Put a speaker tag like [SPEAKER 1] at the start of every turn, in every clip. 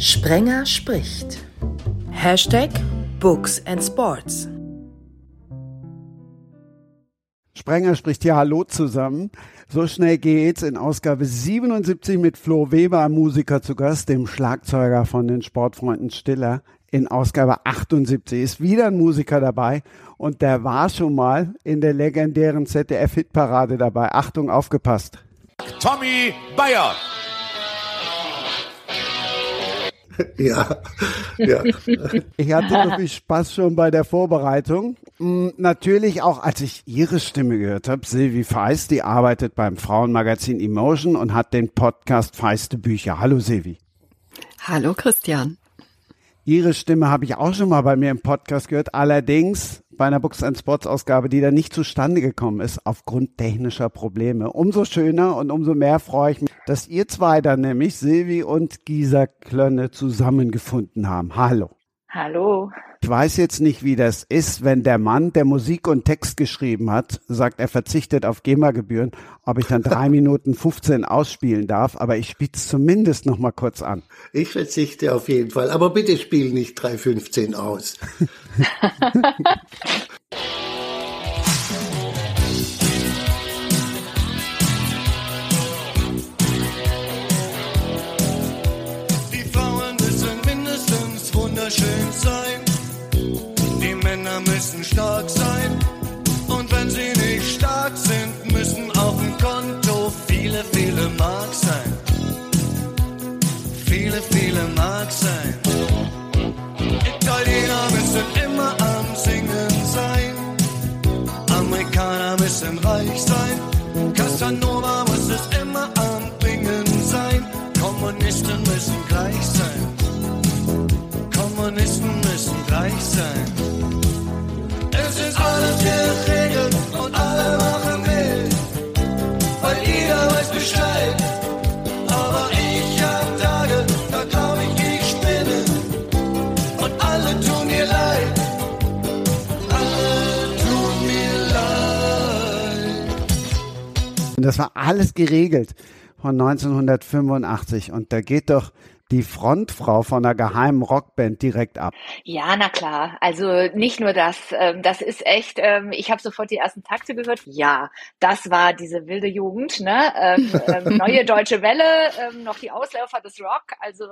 [SPEAKER 1] Sprenger spricht. Hashtag Books and Sports.
[SPEAKER 2] Sprenger spricht ja Hallo zusammen. So schnell geht's in Ausgabe 77 mit Flo Weber, Musiker zu Gast, dem Schlagzeuger von den Sportfreunden Stiller. In Ausgabe 78 ist wieder ein Musiker dabei und der war schon mal in der legendären ZDF-Hitparade dabei. Achtung, aufgepasst.
[SPEAKER 3] Tommy Bayer.
[SPEAKER 2] Ja, ja. Ich hatte so viel Spaß schon bei der Vorbereitung. Hm, natürlich auch, als ich Ihre Stimme gehört habe. Silvi Feist, die arbeitet beim Frauenmagazin Emotion und hat den Podcast Feiste Bücher. Hallo Silvi.
[SPEAKER 4] Hallo Christian.
[SPEAKER 2] Ihre Stimme habe ich auch schon mal bei mir im Podcast gehört. Allerdings bei einer Books and Sports Ausgabe, die da nicht zustande gekommen ist aufgrund technischer Probleme. Umso schöner und umso mehr freue ich mich, dass ihr zwei dann nämlich Silvi und Gisa Klönne zusammengefunden haben. Hallo.
[SPEAKER 5] Hallo.
[SPEAKER 2] Ich weiß jetzt nicht, wie das ist, wenn der Mann, der Musik und Text geschrieben hat, sagt, er verzichtet auf GEMA-Gebühren, ob ich dann drei Minuten 15 ausspielen darf, aber ich spiele es zumindest noch mal kurz an.
[SPEAKER 6] Ich verzichte auf jeden Fall, aber bitte spiel nicht 3,15 aus.
[SPEAKER 7] Die Müssen stark sein. Und wenn sie nicht stark sind, müssen auf dem Konto viele, viele Mark sein. Viele, viele Mark sein. Italiener müssen immer am Singen sein. Amerikaner müssen reich sein. Casanova muss es immer am Bringen sein. Kommunisten müssen gleich sein. Kommunisten müssen gleich sein.
[SPEAKER 2] Das war alles geregelt von 1985 und da geht doch die Frontfrau von einer geheimen Rockband direkt ab.
[SPEAKER 5] Ja, na klar. Also nicht nur das. Ähm, das ist echt. Ähm, ich habe sofort die ersten Takte gehört. Ja, das war diese wilde Jugend. Ne? Ähm, neue deutsche Welle, noch die Ausläufer des Rock. Also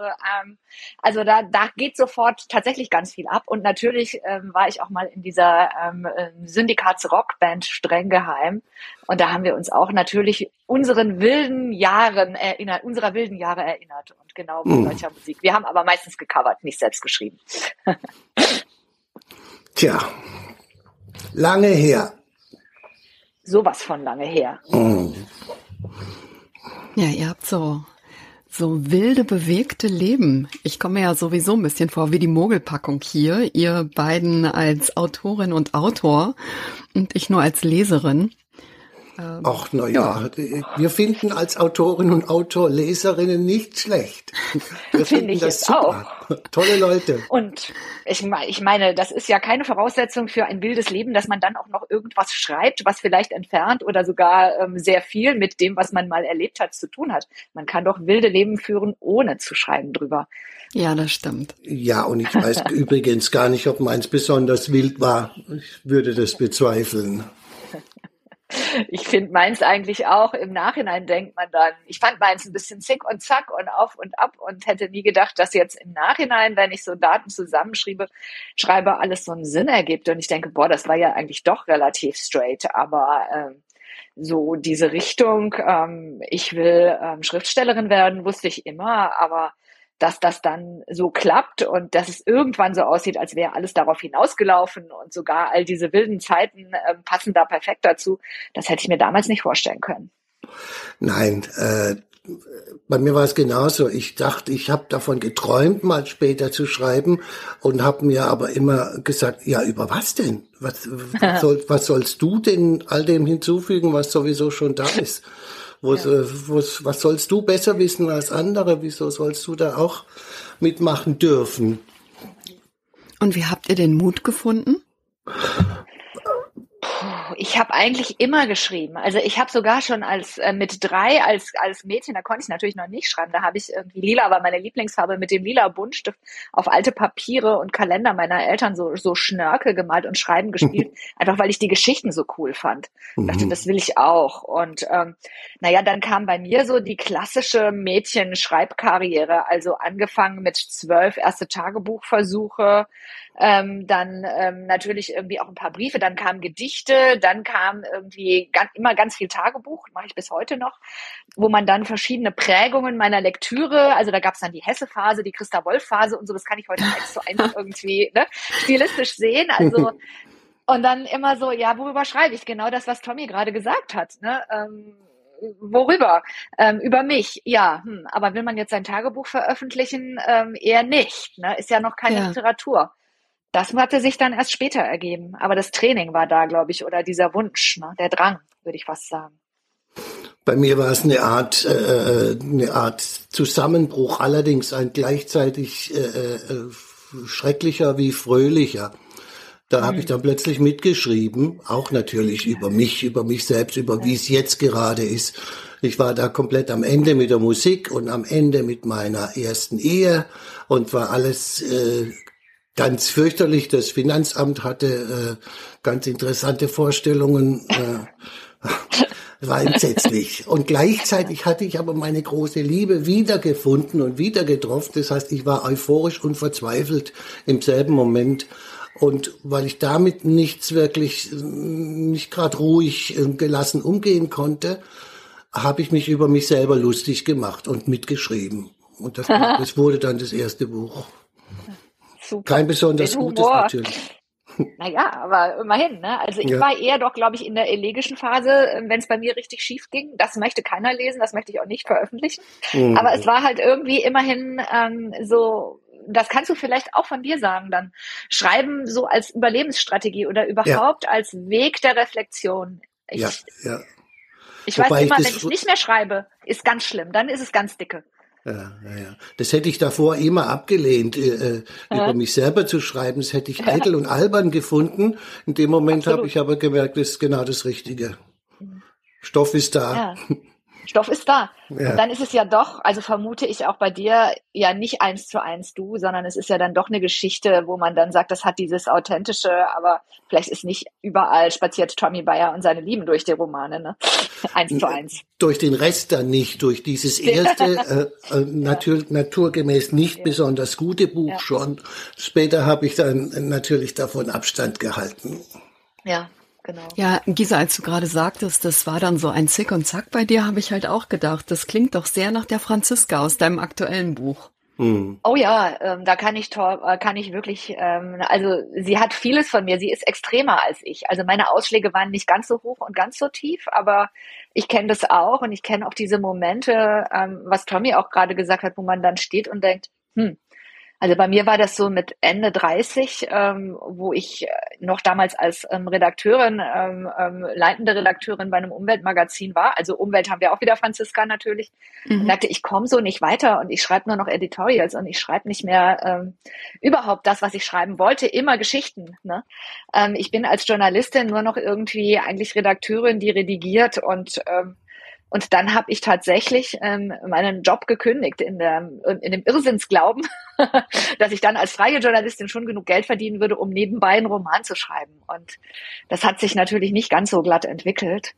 [SPEAKER 5] also da da geht sofort tatsächlich ganz viel ab. Und natürlich war ich auch mal in dieser ähm, ähm, Syndikats Rockband streng geheim. Und da haben wir uns auch natürlich unseren wilden Jahren erinnert, unserer wilden Jahre erinnert. Genau mit deutscher Musik. Wir haben aber meistens gecovert, nicht selbst geschrieben.
[SPEAKER 6] Tja, lange her.
[SPEAKER 5] Sowas von lange her.
[SPEAKER 4] Ja, ihr habt so, so wilde, bewegte Leben. Ich komme mir ja sowieso ein bisschen vor wie die Mogelpackung hier. Ihr beiden als Autorin und Autor und ich nur als Leserin.
[SPEAKER 6] Ach, na ja. wir finden als Autorin und Autor Leserinnen nicht schlecht. Wir
[SPEAKER 5] Finde
[SPEAKER 6] finden
[SPEAKER 5] ich
[SPEAKER 6] das super. Tolle Leute.
[SPEAKER 5] Und ich, ich meine, das ist ja keine Voraussetzung für ein wildes Leben, dass man dann auch noch irgendwas schreibt, was vielleicht entfernt oder sogar ähm, sehr viel mit dem, was man mal erlebt hat, zu tun hat. Man kann doch wilde Leben führen, ohne zu schreiben drüber.
[SPEAKER 4] Ja, das stimmt.
[SPEAKER 6] Ja, und ich weiß übrigens gar nicht, ob meins besonders wild war. Ich würde das bezweifeln.
[SPEAKER 5] Ich finde meins eigentlich auch, im Nachhinein denkt man dann, ich fand meins ein bisschen zick und zack und auf und ab und hätte nie gedacht, dass jetzt im Nachhinein, wenn ich so Daten zusammenschreibe, schreibe, alles so einen Sinn ergibt. Und ich denke, boah, das war ja eigentlich doch relativ straight, aber ähm, so diese Richtung, ähm, ich will ähm, Schriftstellerin werden, wusste ich immer, aber dass das dann so klappt und dass es irgendwann so aussieht, als wäre alles darauf hinausgelaufen und sogar all diese wilden Zeiten ähm, passen da perfekt dazu, das hätte ich mir damals nicht vorstellen können.
[SPEAKER 6] Nein, äh, bei mir war es genauso. Ich dachte, ich habe davon geträumt, mal später zu schreiben und habe mir aber immer gesagt, ja, über was denn? Was, was, soll, was sollst du denn all dem hinzufügen, was sowieso schon da ist? Wo's, äh, wo's, was sollst du besser wissen als andere? Wieso sollst du da auch mitmachen dürfen?
[SPEAKER 4] Und wie habt ihr den Mut gefunden?
[SPEAKER 5] Ich habe eigentlich immer geschrieben. Also ich habe sogar schon als äh, mit drei als als Mädchen, da konnte ich natürlich noch nicht schreiben. Da habe ich irgendwie lila, war meine Lieblingsfarbe mit dem lila Buntstift auf alte Papiere und Kalender meiner Eltern so so Schnörkel gemalt und Schreiben gespielt, einfach weil ich die Geschichten so cool fand. Ich dachte, das will ich auch. Und ähm, naja, dann kam bei mir so die klassische Mädchen-Schreibkarriere. Also angefangen mit zwölf erste Tagebuchversuche, ähm, dann ähm, natürlich irgendwie auch ein paar Briefe, dann kamen Gedichte, dann kam irgendwie ganz, immer ganz viel Tagebuch, mache ich bis heute noch, wo man dann verschiedene Prägungen meiner Lektüre, also da gab es dann die Hesse-Phase, die Christa-Wolf-Phase und so, das kann ich heute eins zu eins irgendwie ne, stilistisch sehen. Also und dann immer so, ja, worüber schreibe ich? Genau das, was Tommy gerade gesagt hat. Ne? Ähm, worüber? Ähm, über mich, ja. Hm, aber will man jetzt sein Tagebuch veröffentlichen? Ähm, eher nicht. Ne? Ist ja noch keine
[SPEAKER 4] Ja.
[SPEAKER 5] Literatur. Das hatte sich dann erst später ergeben. Aber das Training war da, glaube ich, oder dieser Wunsch, ne? der Drang, würde ich fast sagen.
[SPEAKER 6] Bei mir war es eine Art, äh, eine Art Zusammenbruch, allerdings ein gleichzeitig äh, äh, schrecklicher wie fröhlicher. Da habe ich dann plötzlich mitgeschrieben, auch natürlich über mich, über mich selbst, über wie es jetzt gerade ist. Ich war da komplett am Ende mit der Musik und am Ende mit meiner ersten Ehe und war alles äh, ganz fürchterlich. Das Finanzamt hatte äh, ganz interessante Vorstellungen. Äh, war entsetzlich. Und gleichzeitig hatte ich aber meine große Liebe wiedergefunden und wieder getroffen. Das heißt, ich war euphorisch und verzweifelt im selben Moment. Und weil ich damit nichts wirklich, äh, nicht gerade ruhig äh, gelassen umgehen konnte, habe ich mich über mich selber lustig gemacht und mitgeschrieben. Und das, das wurde dann das erste Buch.
[SPEAKER 5] Super.
[SPEAKER 6] Kein besonders
[SPEAKER 5] Den
[SPEAKER 6] gutes
[SPEAKER 5] Humor.
[SPEAKER 6] natürlich.
[SPEAKER 5] Naja, aber immerhin, ne? Also ich
[SPEAKER 6] Ja.
[SPEAKER 5] war eher doch, glaube ich, in der elegischen Phase, wenn es bei mir richtig schief ging. Das möchte keiner lesen, das möchte ich auch nicht veröffentlichen.
[SPEAKER 6] Mhm.
[SPEAKER 5] Aber es war halt irgendwie immerhin ähm, so, das kannst du vielleicht auch von dir sagen dann. Schreiben so als Überlebensstrategie oder überhaupt als Weg der Reflexion. Ich,
[SPEAKER 6] Ja, ja.
[SPEAKER 5] ich
[SPEAKER 6] Wobei
[SPEAKER 5] weiß
[SPEAKER 6] ich
[SPEAKER 5] immer,
[SPEAKER 6] das
[SPEAKER 5] wenn ich nicht mehr schreibe, ist ganz schlimm. Dann ist es ganz dicke.
[SPEAKER 6] Ja, ja, ja. Das hätte ich davor immer abgelehnt, äh, äh, über mich selber zu schreiben. Das hätte ich eitel und albern gefunden. In dem Moment habe ich aber gemerkt, das ist genau das Richtige. Stoff ist da.
[SPEAKER 5] Ja. Stoff ist da.
[SPEAKER 6] Ja.
[SPEAKER 5] Und dann ist es ja doch, also vermute ich auch bei dir, ja nicht eins zu eins du, sondern es ist ja dann doch eine Geschichte, wo man dann sagt, das hat dieses Authentische, aber vielleicht ist nicht überall spaziert Tommy Bayer und seine Lieben durch die Romane, ne? Eins zu eins.
[SPEAKER 6] Durch den Rest dann nicht, durch dieses erste, äh, äh, natur, naturgemäß nicht besonders gute Buch
[SPEAKER 5] Ja.
[SPEAKER 6] schon. Später habe ich dann natürlich davon Abstand gehalten.
[SPEAKER 5] Ja, genau.
[SPEAKER 4] Ja, Gisa, als du gerade sagtest, das war dann so ein Zick und Zack bei dir, habe ich halt auch gedacht, das klingt doch sehr nach der Franziska aus deinem aktuellen Buch.
[SPEAKER 6] Hm.
[SPEAKER 5] Oh ja, ähm, da kann ich äh, kann ich wirklich, ähm, also sie hat vieles von mir. Sie ist extremer als ich. Also meine Ausschläge waren nicht ganz so hoch und ganz so tief, aber ich kenne das auch und ich kenne auch diese Momente, ähm, was Tommy auch gerade gesagt hat, wo man dann steht und denkt, hm. Also bei mir war das so mit Ende 30, ähm, wo ich äh, noch damals als ähm, Redakteurin, ähm, ähm, leitende Redakteurin bei einem Umweltmagazin war. Also Umwelt haben wir auch wieder Franziska natürlich und dachte, ich komme so nicht weiter und ich schreibe nur noch Editorials und ich schreibe nicht mehr ähm, überhaupt das, was ich schreiben wollte, immer Geschichten. Ne? Ähm, ich bin als Journalistin nur noch irgendwie eigentlich Redakteurin, die redigiert und ähm, und dann habe ich tatsächlich ähm, meinen Job gekündigt in, der, in dem Irrsinnsglauben, dass ich dann als freie Journalistin schon genug Geld verdienen würde, um nebenbei einen Roman zu schreiben. Und das hat sich natürlich nicht ganz so glatt entwickelt.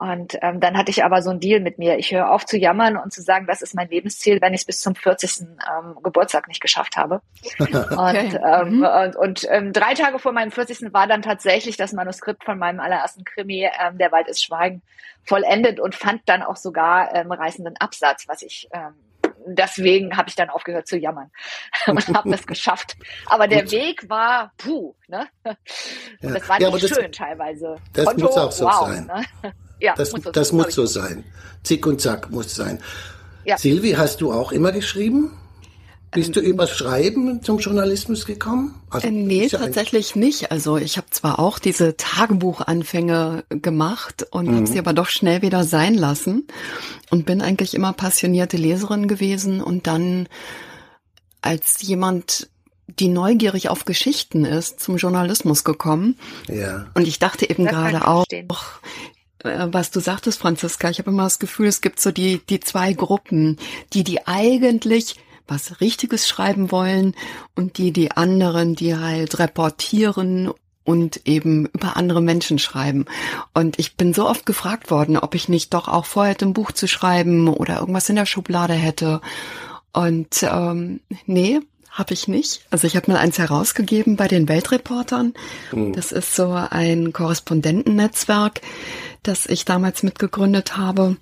[SPEAKER 5] Und ähm, dann hatte ich aber so einen Deal mit mir. Ich höre auf zu jammern und zu sagen, das ist mein Lebensziel, wenn ich es bis zum 40. Ähm, Geburtstag nicht geschafft habe. Und, ähm, und, und ähm, drei Tage vor meinem 40. war dann tatsächlich das Manuskript von meinem allerersten Krimi, ähm, Der Wald ist Schweigen, vollendet und fand dann auch sogar ähm, reißenden Absatz, was ich ähm, deswegen habe ich dann aufgehört zu jammern und habe es geschafft. Aber der Weg war puh, ne? Und das war
[SPEAKER 6] Ja,
[SPEAKER 5] nicht
[SPEAKER 6] das-
[SPEAKER 5] schön teilweise.
[SPEAKER 6] das
[SPEAKER 5] Konto,
[SPEAKER 6] muss auch so
[SPEAKER 5] wow,
[SPEAKER 6] sein.
[SPEAKER 5] Ne? Ja,
[SPEAKER 6] Das,
[SPEAKER 5] muss so,
[SPEAKER 6] das muss so sein. Zick und Zack muss sein.
[SPEAKER 5] Ja.
[SPEAKER 6] Silvi, hast du auch immer geschrieben? Bist
[SPEAKER 5] Ähm,
[SPEAKER 6] du über Schreiben zum Journalismus gekommen? Also,
[SPEAKER 4] Äh, nee,
[SPEAKER 6] ja
[SPEAKER 4] tatsächlich nicht. Also ich habe zwar auch diese Tagebuchanfänge gemacht und habe sie aber doch schnell wieder sein lassen und bin eigentlich immer passionierte Leserin gewesen und dann als jemand die neugierig auf Geschichten ist, zum Journalismus gekommen.
[SPEAKER 6] Ja.
[SPEAKER 4] Und ich dachte eben
[SPEAKER 5] Das
[SPEAKER 4] gerade auch, was du sagtest, Franziska, ich habe immer das Gefühl, es gibt so die, die zwei Gruppen, die, die eigentlich was Richtiges schreiben wollen und die, die anderen, die halt reportieren und eben über andere Menschen schreiben. Und ich bin so oft gefragt worden, ob ich nicht doch auch vorhätte, ein Buch zu schreiben oder irgendwas in der Schublade hätte. Und ähm, nee, habe ich nicht. Also ich habe mal eins herausgegeben bei den Weltreportern. Das ist so ein Korrespondentennetzwerk, das ich damals mitgegründet habe.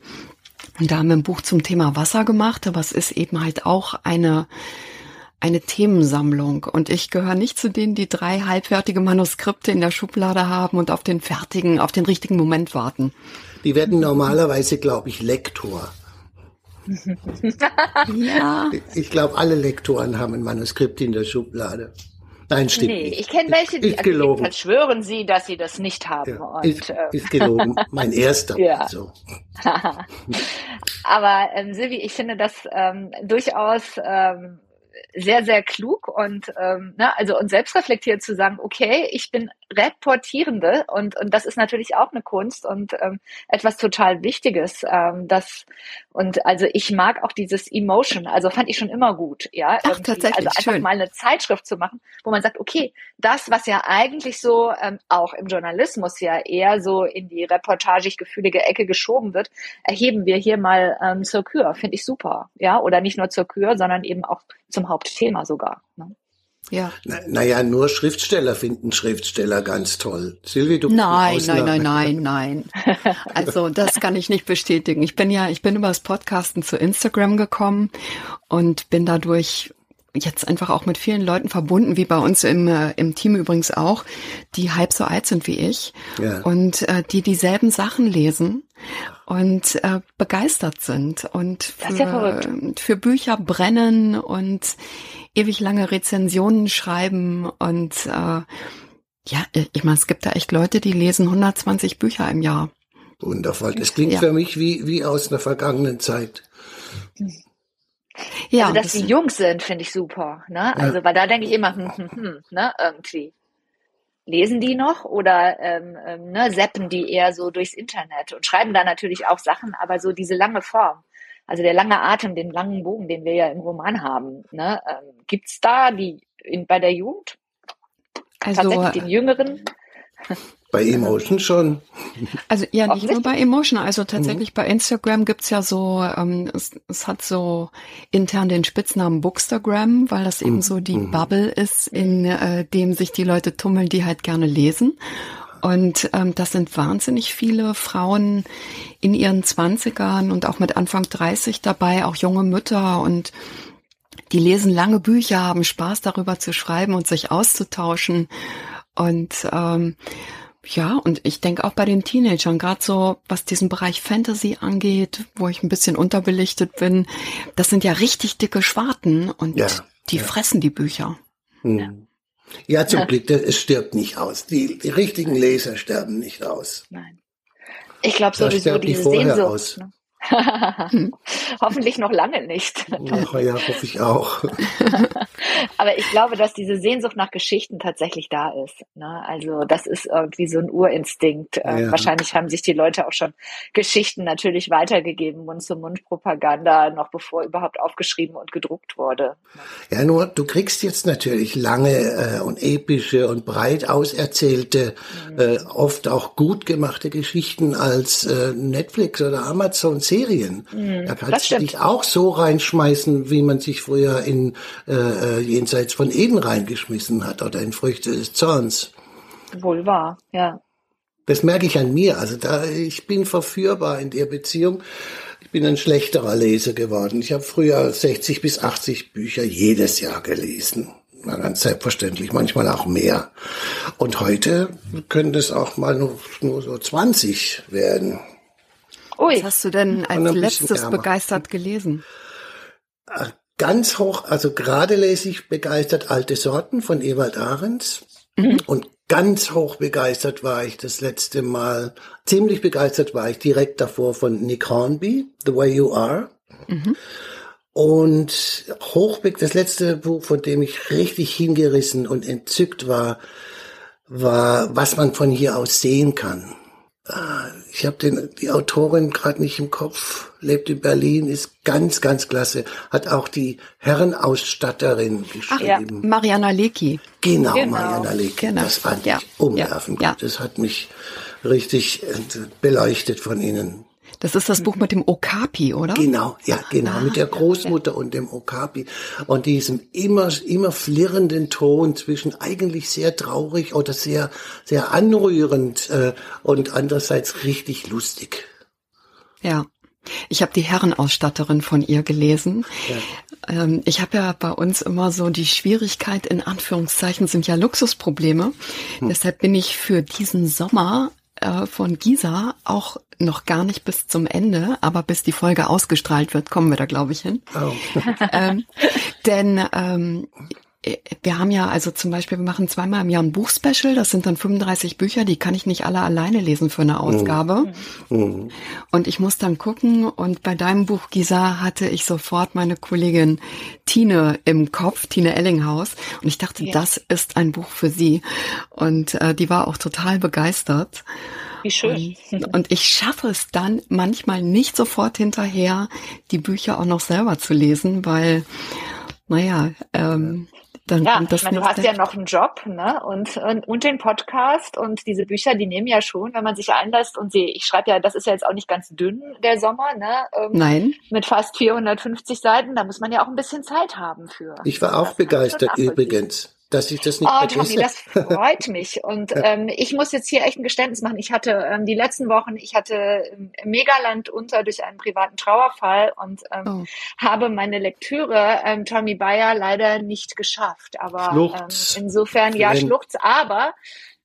[SPEAKER 4] Und da haben wir ein Buch zum Thema Wasser gemacht, aber es ist eben halt auch eine eine Themensammlung und ich gehöre nicht zu denen, die drei halbfertige Manuskripte in der Schublade haben und auf den fertigen, auf den richtigen Moment warten.
[SPEAKER 6] Die werden normalerweise, glaube ich, Lektor.
[SPEAKER 4] Ja,
[SPEAKER 6] Ich glaube, alle Lektoren haben ein Manuskript in der Schublade. Nein, stimmt
[SPEAKER 5] Nee,
[SPEAKER 6] nicht.
[SPEAKER 5] ich kenne welche, die
[SPEAKER 6] Ist
[SPEAKER 5] also
[SPEAKER 6] gelogen.
[SPEAKER 5] schwören sie, dass sie das nicht haben.
[SPEAKER 6] Ja,
[SPEAKER 5] Und,
[SPEAKER 6] ist,
[SPEAKER 5] äh,
[SPEAKER 6] ist gelogen. Mein erster.
[SPEAKER 5] Ja.
[SPEAKER 6] So.
[SPEAKER 5] Aber ähm, Silvi, ich finde das ähm, durchaus ähm, sehr, sehr klug und ähm, ne, also und selbstreflektiert zu sagen, okay, ich bin Reportierende und und das ist natürlich auch eine Kunst und ähm, etwas total Wichtiges. Ähm, das und also ich mag auch dieses Emotion, also fand ich schon immer gut, ja.
[SPEAKER 4] Ach, tatsächlich,
[SPEAKER 5] also einfach
[SPEAKER 4] schön.
[SPEAKER 5] mal eine Zeitschrift zu machen, wo man sagt, okay, das, was ja eigentlich so ähm, auch im Journalismus ja eher so in die reportagig gefühlige Ecke geschoben wird, erheben wir hier mal ähm, zur Kür. Finde ich super, ja. Oder nicht nur zur Kür, sondern eben auch zum Hauptthema sogar. Ne?
[SPEAKER 4] Ja.
[SPEAKER 6] Na, naja, nur Schriftsteller finden Schriftsteller ganz toll. Silvi, du
[SPEAKER 4] Nein, nein, nein, nein, nein. Also das kann ich nicht bestätigen. Ich bin ja, ich bin über das Podcasten zu Instagram gekommen und bin dadurch jetzt einfach auch mit vielen Leuten verbunden, wie bei uns im, äh, im Team übrigens auch, die halb so alt sind wie ich
[SPEAKER 6] Ja.
[SPEAKER 4] und äh, die dieselben Sachen lesen und äh, begeistert sind und
[SPEAKER 5] ja
[SPEAKER 4] für,
[SPEAKER 5] verrückt.
[SPEAKER 4] für Bücher brennen und ewig lange Rezensionen schreiben und äh, ja, ich meine, es gibt da echt Leute, die lesen 120 Bücher im Jahr.
[SPEAKER 6] Wundervoll. Das klingt
[SPEAKER 4] Ja.
[SPEAKER 6] für mich wie, wie aus einer vergangenen Zeit.
[SPEAKER 4] Ja,
[SPEAKER 5] also, dass
[SPEAKER 4] das-
[SPEAKER 5] die jung sind, finde ich super. Ne? Also, weil da denke ich immer, hm, hm, hm, ne, irgendwie. Lesen die noch oder ähm, ähm, ne, seppen die eher so durchs Internet und schreiben da natürlich auch Sachen, aber so diese lange Form, also der lange Atem, den langen Bogen, den wir ja im Roman haben, ne, ähm, gibt's da die in, bei der Jugend
[SPEAKER 4] also,
[SPEAKER 5] tatsächlich den Jüngeren?
[SPEAKER 6] Bei Emotion schon.
[SPEAKER 4] also ja, nicht nur bei Emotion, also tatsächlich bei Instagram gibt's ja so, ähm, es, es hat so intern den Spitznamen Bookstagram, weil das eben so die Bubble ist, in äh, dem sich die Leute tummeln, die halt gerne lesen. Und ähm, das sind wahnsinnig viele Frauen in ihren Zwanzigern und auch mit Anfang 30 dabei, auch junge Mütter und die lesen lange Bücher, haben Spaß darüber zu schreiben und sich auszutauschen. Und ähm, ja, und ich denke auch bei den Teenagern, gerade so was diesen Bereich Fantasy angeht, wo ich ein bisschen unterbelichtet bin, das sind ja richtig dicke Schwarten und
[SPEAKER 6] Ja,
[SPEAKER 4] die fressen die Bücher.
[SPEAKER 6] Hm. Ja, zum Glück, das- es stirbt nicht aus. Die, die richtigen Leser sterben nicht aus.
[SPEAKER 5] Nein. Ich glaube sowieso
[SPEAKER 6] die
[SPEAKER 5] diese
[SPEAKER 6] vorher
[SPEAKER 5] Sehnsucht.
[SPEAKER 6] aus.
[SPEAKER 5] Ne? Hoffentlich noch lange nicht.
[SPEAKER 6] Ach ja, hoffe ich auch.
[SPEAKER 5] Aber ich glaube, dass diese Sehnsucht nach Geschichten tatsächlich da ist. Ne? Also das ist irgendwie so ein Urinstinkt. Äh,
[SPEAKER 6] Ja.
[SPEAKER 5] Wahrscheinlich haben sich die Leute auch schon Geschichten natürlich weitergegeben, Mund-zu-Mund-Propaganda, noch bevor überhaupt aufgeschrieben und gedruckt wurde.
[SPEAKER 6] Ja, nur du kriegst jetzt natürlich lange äh, und epische und breit auserzählte, äh, oft auch gut gemachte Geschichten als äh, Netflix oder Amazon Serien. da
[SPEAKER 5] das
[SPEAKER 6] kannst du dich auch so reinschmeißen, wie man sich früher in äh, äh, Jenseits von Eden reingeschmissen hat oder in Früchte des Zorns.
[SPEAKER 5] Wohl wahr, ja.
[SPEAKER 6] Das merke ich an mir. Also da, ich bin verführbar in der Beziehung. Ich bin ein schlechterer Leser geworden. Ich habe früher 60 bis 80 Bücher jedes Jahr gelesen. Na, ganz selbstverständlich, manchmal auch mehr. Und heute können das auch mal nur, nur so 20 werden.
[SPEAKER 5] Ui,
[SPEAKER 6] Äh,
[SPEAKER 4] Was hast du denn als
[SPEAKER 6] ein bisschen
[SPEAKER 4] letztes begeistert gelesen?
[SPEAKER 6] Ganz hoch, also gerade lese ich begeistert Alte Sorten von Ewald Ahrens. Und ganz hoch begeistert war ich das letzte Mal, ziemlich begeistert war ich direkt davor von Nick Hornby, The Way You Are. Und Hochbeck, das letzte Buch, von dem ich richtig hingerissen und entzückt war, war, was man von hier aus sehen kann. Ich habe den die Autorin gerade nicht im Kopf, lebt in Berlin, ist ganz, ganz klasse. Hat auch die Herrenausstatterin geschrieben.
[SPEAKER 4] Mariana Lecki.
[SPEAKER 6] Genau,
[SPEAKER 5] Genau.
[SPEAKER 6] Mariana Lecki.
[SPEAKER 4] Genau.
[SPEAKER 6] Das fand
[SPEAKER 4] Ja.
[SPEAKER 6] ich umwerfend.
[SPEAKER 4] Ja.
[SPEAKER 6] gut. Das hat mich richtig äh, beleuchtet von Ihnen.
[SPEAKER 4] Das ist das Buch mit dem Okapi, oder?
[SPEAKER 6] Genau, ja, genau, mit der Großmutter und dem Okapi und diesem immer, immer flirrenden Ton zwischen eigentlich sehr traurig oder sehr, sehr anrührend äh, und andererseits richtig lustig.
[SPEAKER 4] Ja. Ich habe die Herrenausstatterin von ihr gelesen. Ähm, ich habe ja bei uns immer so die Schwierigkeit, in Anführungszeichen sind ja Luxusprobleme. Deshalb bin ich für diesen Sommer äh, von Gisa auch noch gar nicht bis zum Ende, aber bis die Folge ausgestrahlt wird, kommen wir da, glaube ich, hin.
[SPEAKER 6] Oh.
[SPEAKER 4] ähm, denn ähm, wir haben ja also zum Beispiel, wir machen zweimal im Jahr ein Buchspecial, das sind dann 35 Bücher, die kann ich nicht alle alleine lesen für eine Ausgabe.
[SPEAKER 6] Mhm.
[SPEAKER 4] Und ich muss dann gucken und bei deinem Buch, Gisa, hatte ich sofort meine Kollegin Tine im Kopf, Tine Ellinghaus. Und ich dachte, das ist ein Buch für sie. Und äh, die war auch total begeistert.
[SPEAKER 5] Wie schön.
[SPEAKER 4] Und, und ich schaffe es dann manchmal nicht sofort hinterher, die Bücher auch noch selber zu lesen, weil, naja, ähm, dann
[SPEAKER 5] Ja,
[SPEAKER 4] kommt das
[SPEAKER 5] ich meine, du hast ja noch einen Job, ne? Und, und, und den Podcast und diese Bücher, die nehmen ja schon, wenn man sich einlässt und sie, ich schreibe ja, das ist ja jetzt auch nicht ganz dünn, der Sommer, ne? Ähm,
[SPEAKER 4] Nein.
[SPEAKER 5] Mit fast 450 Seiten, da muss man ja auch ein bisschen Zeit haben für.
[SPEAKER 6] Ich war auch begeistert übrigens, dass ich das nicht
[SPEAKER 5] Oh, Tommy, das freut mich. Und ähm, ich muss jetzt hier echt ein Geständnis machen. Ich hatte ähm, die letzten Wochen, ich hatte ähm, Megaland unter durch einen privaten Trauerfall und ähm,
[SPEAKER 4] Oh.
[SPEAKER 5] habe meine Lektüre ähm, Tommy Bayer leider nicht geschafft. Aber
[SPEAKER 6] Schluchz.
[SPEAKER 5] ähm, insofern ja Schluchz, aber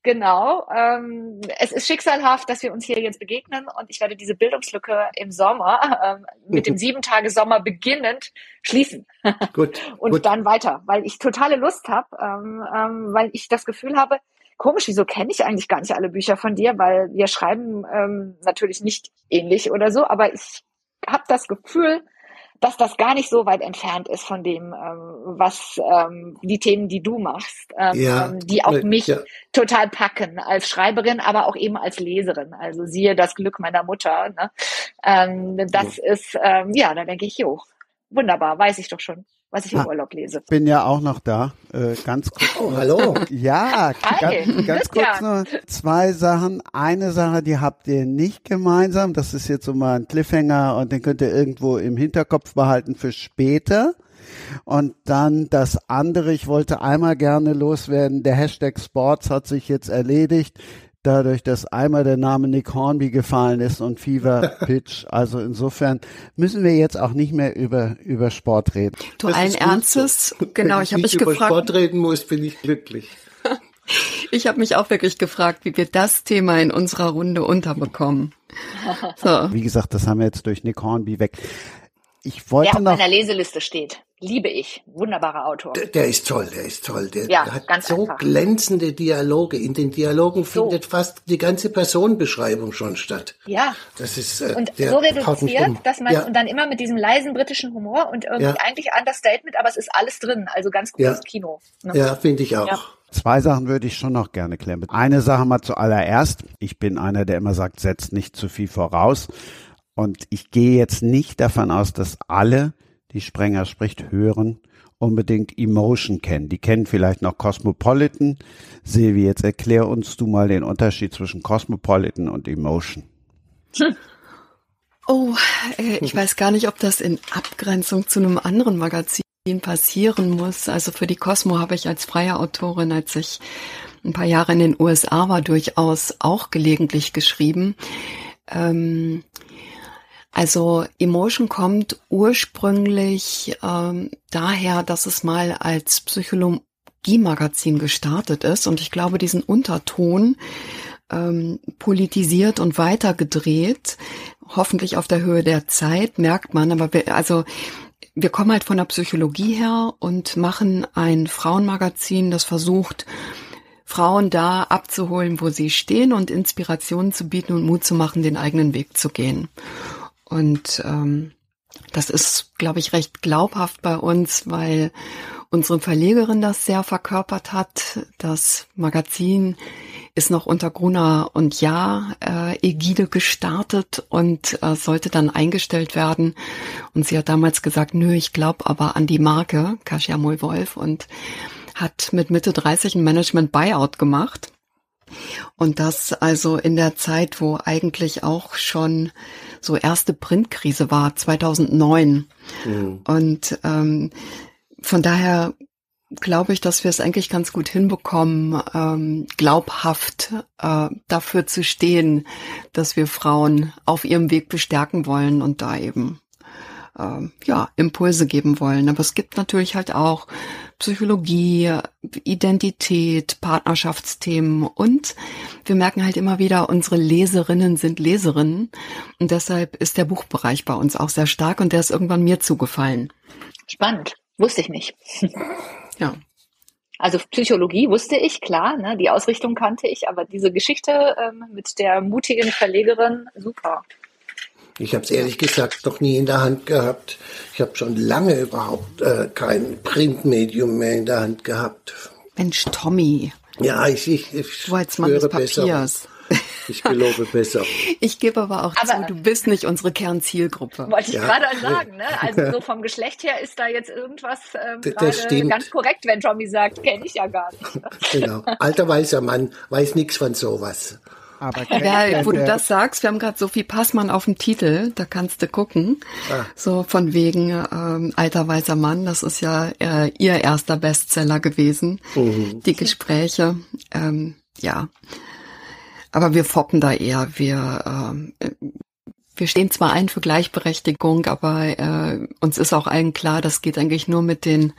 [SPEAKER 5] Genau. Ähm, es ist schicksalhaft, dass wir uns hier jetzt begegnen und ich werde diese Bildungslücke im Sommer ähm, mit dem sieben Tage Sommer beginnend schließen
[SPEAKER 6] Gut,
[SPEAKER 5] und
[SPEAKER 6] gut.
[SPEAKER 5] dann weiter, weil ich totale Lust habe, ähm, ähm, weil ich das Gefühl habe, komisch, wieso kenne ich eigentlich gar nicht alle Bücher von dir, weil wir schreiben ähm, natürlich nicht ähnlich oder so, aber ich habe das Gefühl, dass das gar nicht so weit entfernt ist von dem, ähm, was ähm, die Themen, die du machst, ähm,
[SPEAKER 6] Ja,
[SPEAKER 5] ähm, die auch
[SPEAKER 6] ne,
[SPEAKER 5] mich
[SPEAKER 6] ja.
[SPEAKER 5] total packen als Schreiberin, aber auch eben als Leserin. Also siehe das Glück meiner Mutter. Ne? Ähm, das ist, ähm, ja, da denke ich, jo, wunderbar, weiß ich doch schon, was ich im
[SPEAKER 2] Ah.
[SPEAKER 5] Urlaub lese.
[SPEAKER 2] Bin ja auch noch da. Äh, ganz kurz.
[SPEAKER 6] Oh, hallo.
[SPEAKER 2] Ja,
[SPEAKER 5] Hi,
[SPEAKER 2] ganz, ganz kurz nur zwei Sachen. Eine Sache, die habt ihr nicht gemeinsam. Das ist jetzt so mal ein Cliffhanger und den könnt ihr irgendwo im Hinterkopf behalten für später. Und dann das andere, ich wollte einmal gerne loswerden. Der Hashtag Sports hat sich jetzt erledigt. Dadurch, dass einmal der Name Nick Hornby gefallen ist und Fever Pitch. Also insofern müssen wir jetzt auch nicht mehr über, über Sport reden.
[SPEAKER 4] Du
[SPEAKER 6] Das
[SPEAKER 4] allen Ernstes,
[SPEAKER 6] so.
[SPEAKER 4] genau,
[SPEAKER 6] Wenn
[SPEAKER 4] ich habe mich
[SPEAKER 6] über
[SPEAKER 4] gefragt,
[SPEAKER 6] Sport reden muss, bin ich glücklich.
[SPEAKER 4] ich habe mich auch wirklich gefragt, wie wir das Thema in unserer Runde unterbekommen. So.
[SPEAKER 2] Wie gesagt, das haben wir jetzt durch Nick Hornby weg. Ich wollte
[SPEAKER 5] Der auf
[SPEAKER 2] noch
[SPEAKER 5] meiner Leseliste steht. Liebe ich. Wunderbarer Autor.
[SPEAKER 6] Der, der ist toll, der ist toll. Der,
[SPEAKER 5] Ja,
[SPEAKER 6] der hat
[SPEAKER 5] ganz
[SPEAKER 6] so
[SPEAKER 5] einfach.
[SPEAKER 6] glänzende Dialoge. In den Dialogen
[SPEAKER 5] So.
[SPEAKER 6] findet fast die ganze Personenbeschreibung schon statt.
[SPEAKER 5] Ja.
[SPEAKER 6] Das ist äh,
[SPEAKER 5] Und
[SPEAKER 6] der
[SPEAKER 5] so reduziert,
[SPEAKER 6] um.
[SPEAKER 5] dass man
[SPEAKER 6] ja,
[SPEAKER 5] und dann immer mit diesem leisen britischen Humor und irgendwie
[SPEAKER 6] Ja.
[SPEAKER 5] eigentlich Understatement, aber es ist alles drin. Also ganz gutes
[SPEAKER 6] Ja.
[SPEAKER 5] Kino. Ne?
[SPEAKER 6] ja finde ich auch.
[SPEAKER 5] Ja.
[SPEAKER 2] Zwei Sachen würde ich schon noch gerne klären. Eine Sache mal zuallererst. Ich bin einer, der immer sagt, setzt nicht zu viel voraus. Und ich gehe jetzt nicht davon aus, dass alle, die Sprenger spricht, hören, unbedingt Emotion kennen. Die kennen vielleicht noch Cosmopolitan. Silvi, jetzt erklär uns du mal den Unterschied zwischen Cosmopolitan und Emotion.
[SPEAKER 4] Oh, äh, ich weiß gar nicht, ob das in Abgrenzung zu einem anderen Magazin passieren muss. Also für die Cosmo habe ich als freie Autorin, als ich ein paar Jahre in den USA war, durchaus auch gelegentlich geschrieben. Ähm, also Emotion kommt ursprünglich ähm, daher, dass es mal als Psychologie-Magazin gestartet ist und ich glaube, diesen Unterton ähm, politisiert und weitergedreht, hoffentlich auf der Höhe der Zeit, merkt man, aber wir, also wir kommen halt von der Psychologie her und machen ein Frauenmagazin, das versucht, Frauen da abzuholen, wo sie stehen und Inspirationen zu bieten und Mut zu machen, den eigenen Weg zu gehen. Und ähm, Das ist, glaube ich, recht glaubhaft bei uns, weil unsere Verlegerin das sehr verkörpert hat. Das Magazin ist noch unter Gruner und Ja äh, Ägide gestartet und äh, sollte dann eingestellt werden. Und sie hat damals gesagt, nö, ich glaube aber an die Marke Kasia Moll-Wolf und hat mit Mitte 30 ein Management Buyout gemacht. Und das also in der Zeit, wo eigentlich auch schon so erste Printkrise war, 2009. Mhm. Und ähm, von daher glaube ich, dass wir es eigentlich ganz gut hinbekommen, ähm, glaubhaft äh, dafür zu stehen, dass wir Frauen auf ihrem Weg bestärken wollen und da eben äh, ja Impulse geben wollen. Aber es gibt natürlich halt auch Psychologie, Identität, Partnerschaftsthemen und wir merken halt immer wieder, unsere Leserinnen sind Leserinnen und deshalb ist der Buchbereich bei uns auch sehr stark und der ist irgendwann mir zugefallen.
[SPEAKER 5] Spannend, wusste ich nicht.
[SPEAKER 4] Ja.
[SPEAKER 5] Also Psychologie wusste ich, klar, ne, die Ausrichtung kannte ich, aber diese Geschichte ähm, mit der mutigen Verlegerin, super.
[SPEAKER 6] Ich habe es ehrlich gesagt noch nie in der Hand gehabt. Ich habe schon lange überhaupt äh, kein Printmedium mehr in der Hand gehabt.
[SPEAKER 4] Mensch, Tommy.
[SPEAKER 6] Ja, ich, ich, ich
[SPEAKER 4] du als Mann des Papiers.
[SPEAKER 6] Besser. Ich gelobe besser.
[SPEAKER 4] Ich gebe aber auch aber, zu, du bist nicht unsere Kernzielgruppe.
[SPEAKER 5] Wollte ich ja. gerade sagen, ne? Also so vom Geschlecht her ist da jetzt irgendwas ähm, gerade ganz korrekt, wenn Tommy sagt, kenne ich ja gar nicht. Ne?
[SPEAKER 6] Genau. Alter weißer Mann weiß nichts von sowas.
[SPEAKER 4] Aber ja, wo du das sagst, wir haben gerade Sophie Passmann auf dem Titel, da kannst du gucken. Ah. So von wegen ähm, alter weißer Mann, das ist ja äh, ihr erster Bestseller gewesen. Mhm. Die Gespräche, ähm, ja. Aber wir foppen da eher. Wir, ähm, wir stehen zwar ein für Gleichberechtigung, aber äh, uns ist auch allen klar, das geht eigentlich nur mit den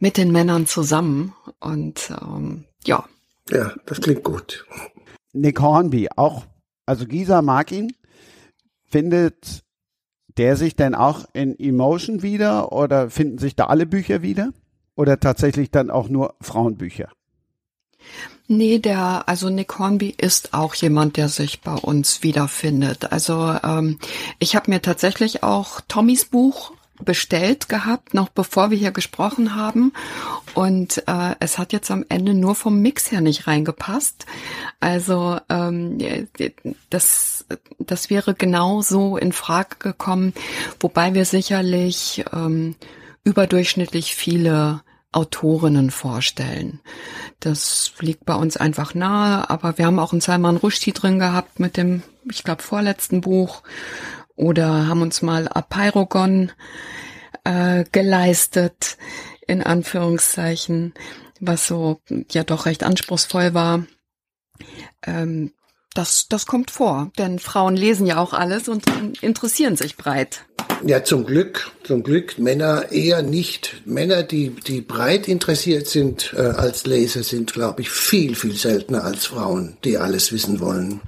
[SPEAKER 4] mit den Männern zusammen. Und ähm, ja.
[SPEAKER 6] Ja, das klingt gut.
[SPEAKER 2] Nick Hornby, auch, also Gisa mag ihn. Findet der sich denn auch in Emotion wieder oder finden sich da alle Bücher wieder? Oder tatsächlich dann auch nur Frauenbücher?
[SPEAKER 4] Nee, der, also Nick Hornby ist auch jemand, der sich bei uns wiederfindet. Also ähm, ich habe mir tatsächlich auch Tommys Buch bestellt gehabt, noch bevor wir hier gesprochen haben. Und äh, es hat jetzt am Ende nur vom Mix her nicht reingepasst. Also ähm, das, das wäre genau so in Frage gekommen, wobei wir sicherlich ähm, überdurchschnittlich viele Autorinnen vorstellen. Das liegt bei uns einfach nahe, aber wir haben auch einen Salman Rushdie drin gehabt mit dem, ich glaube, vorletzten Buch oder haben uns mal Apeirogon äh, geleistet, in Anführungszeichen, was so ja doch recht anspruchsvoll war. Ähm, das, das kommt vor, denn Frauen lesen ja auch alles und interessieren sich breit.
[SPEAKER 6] Ja, zum Glück, zum Glück Männer eher nicht. Männer, die, die breit interessiert sind äh, als Leser, sind, glaube ich, viel, viel seltener als Frauen, die alles wissen wollen.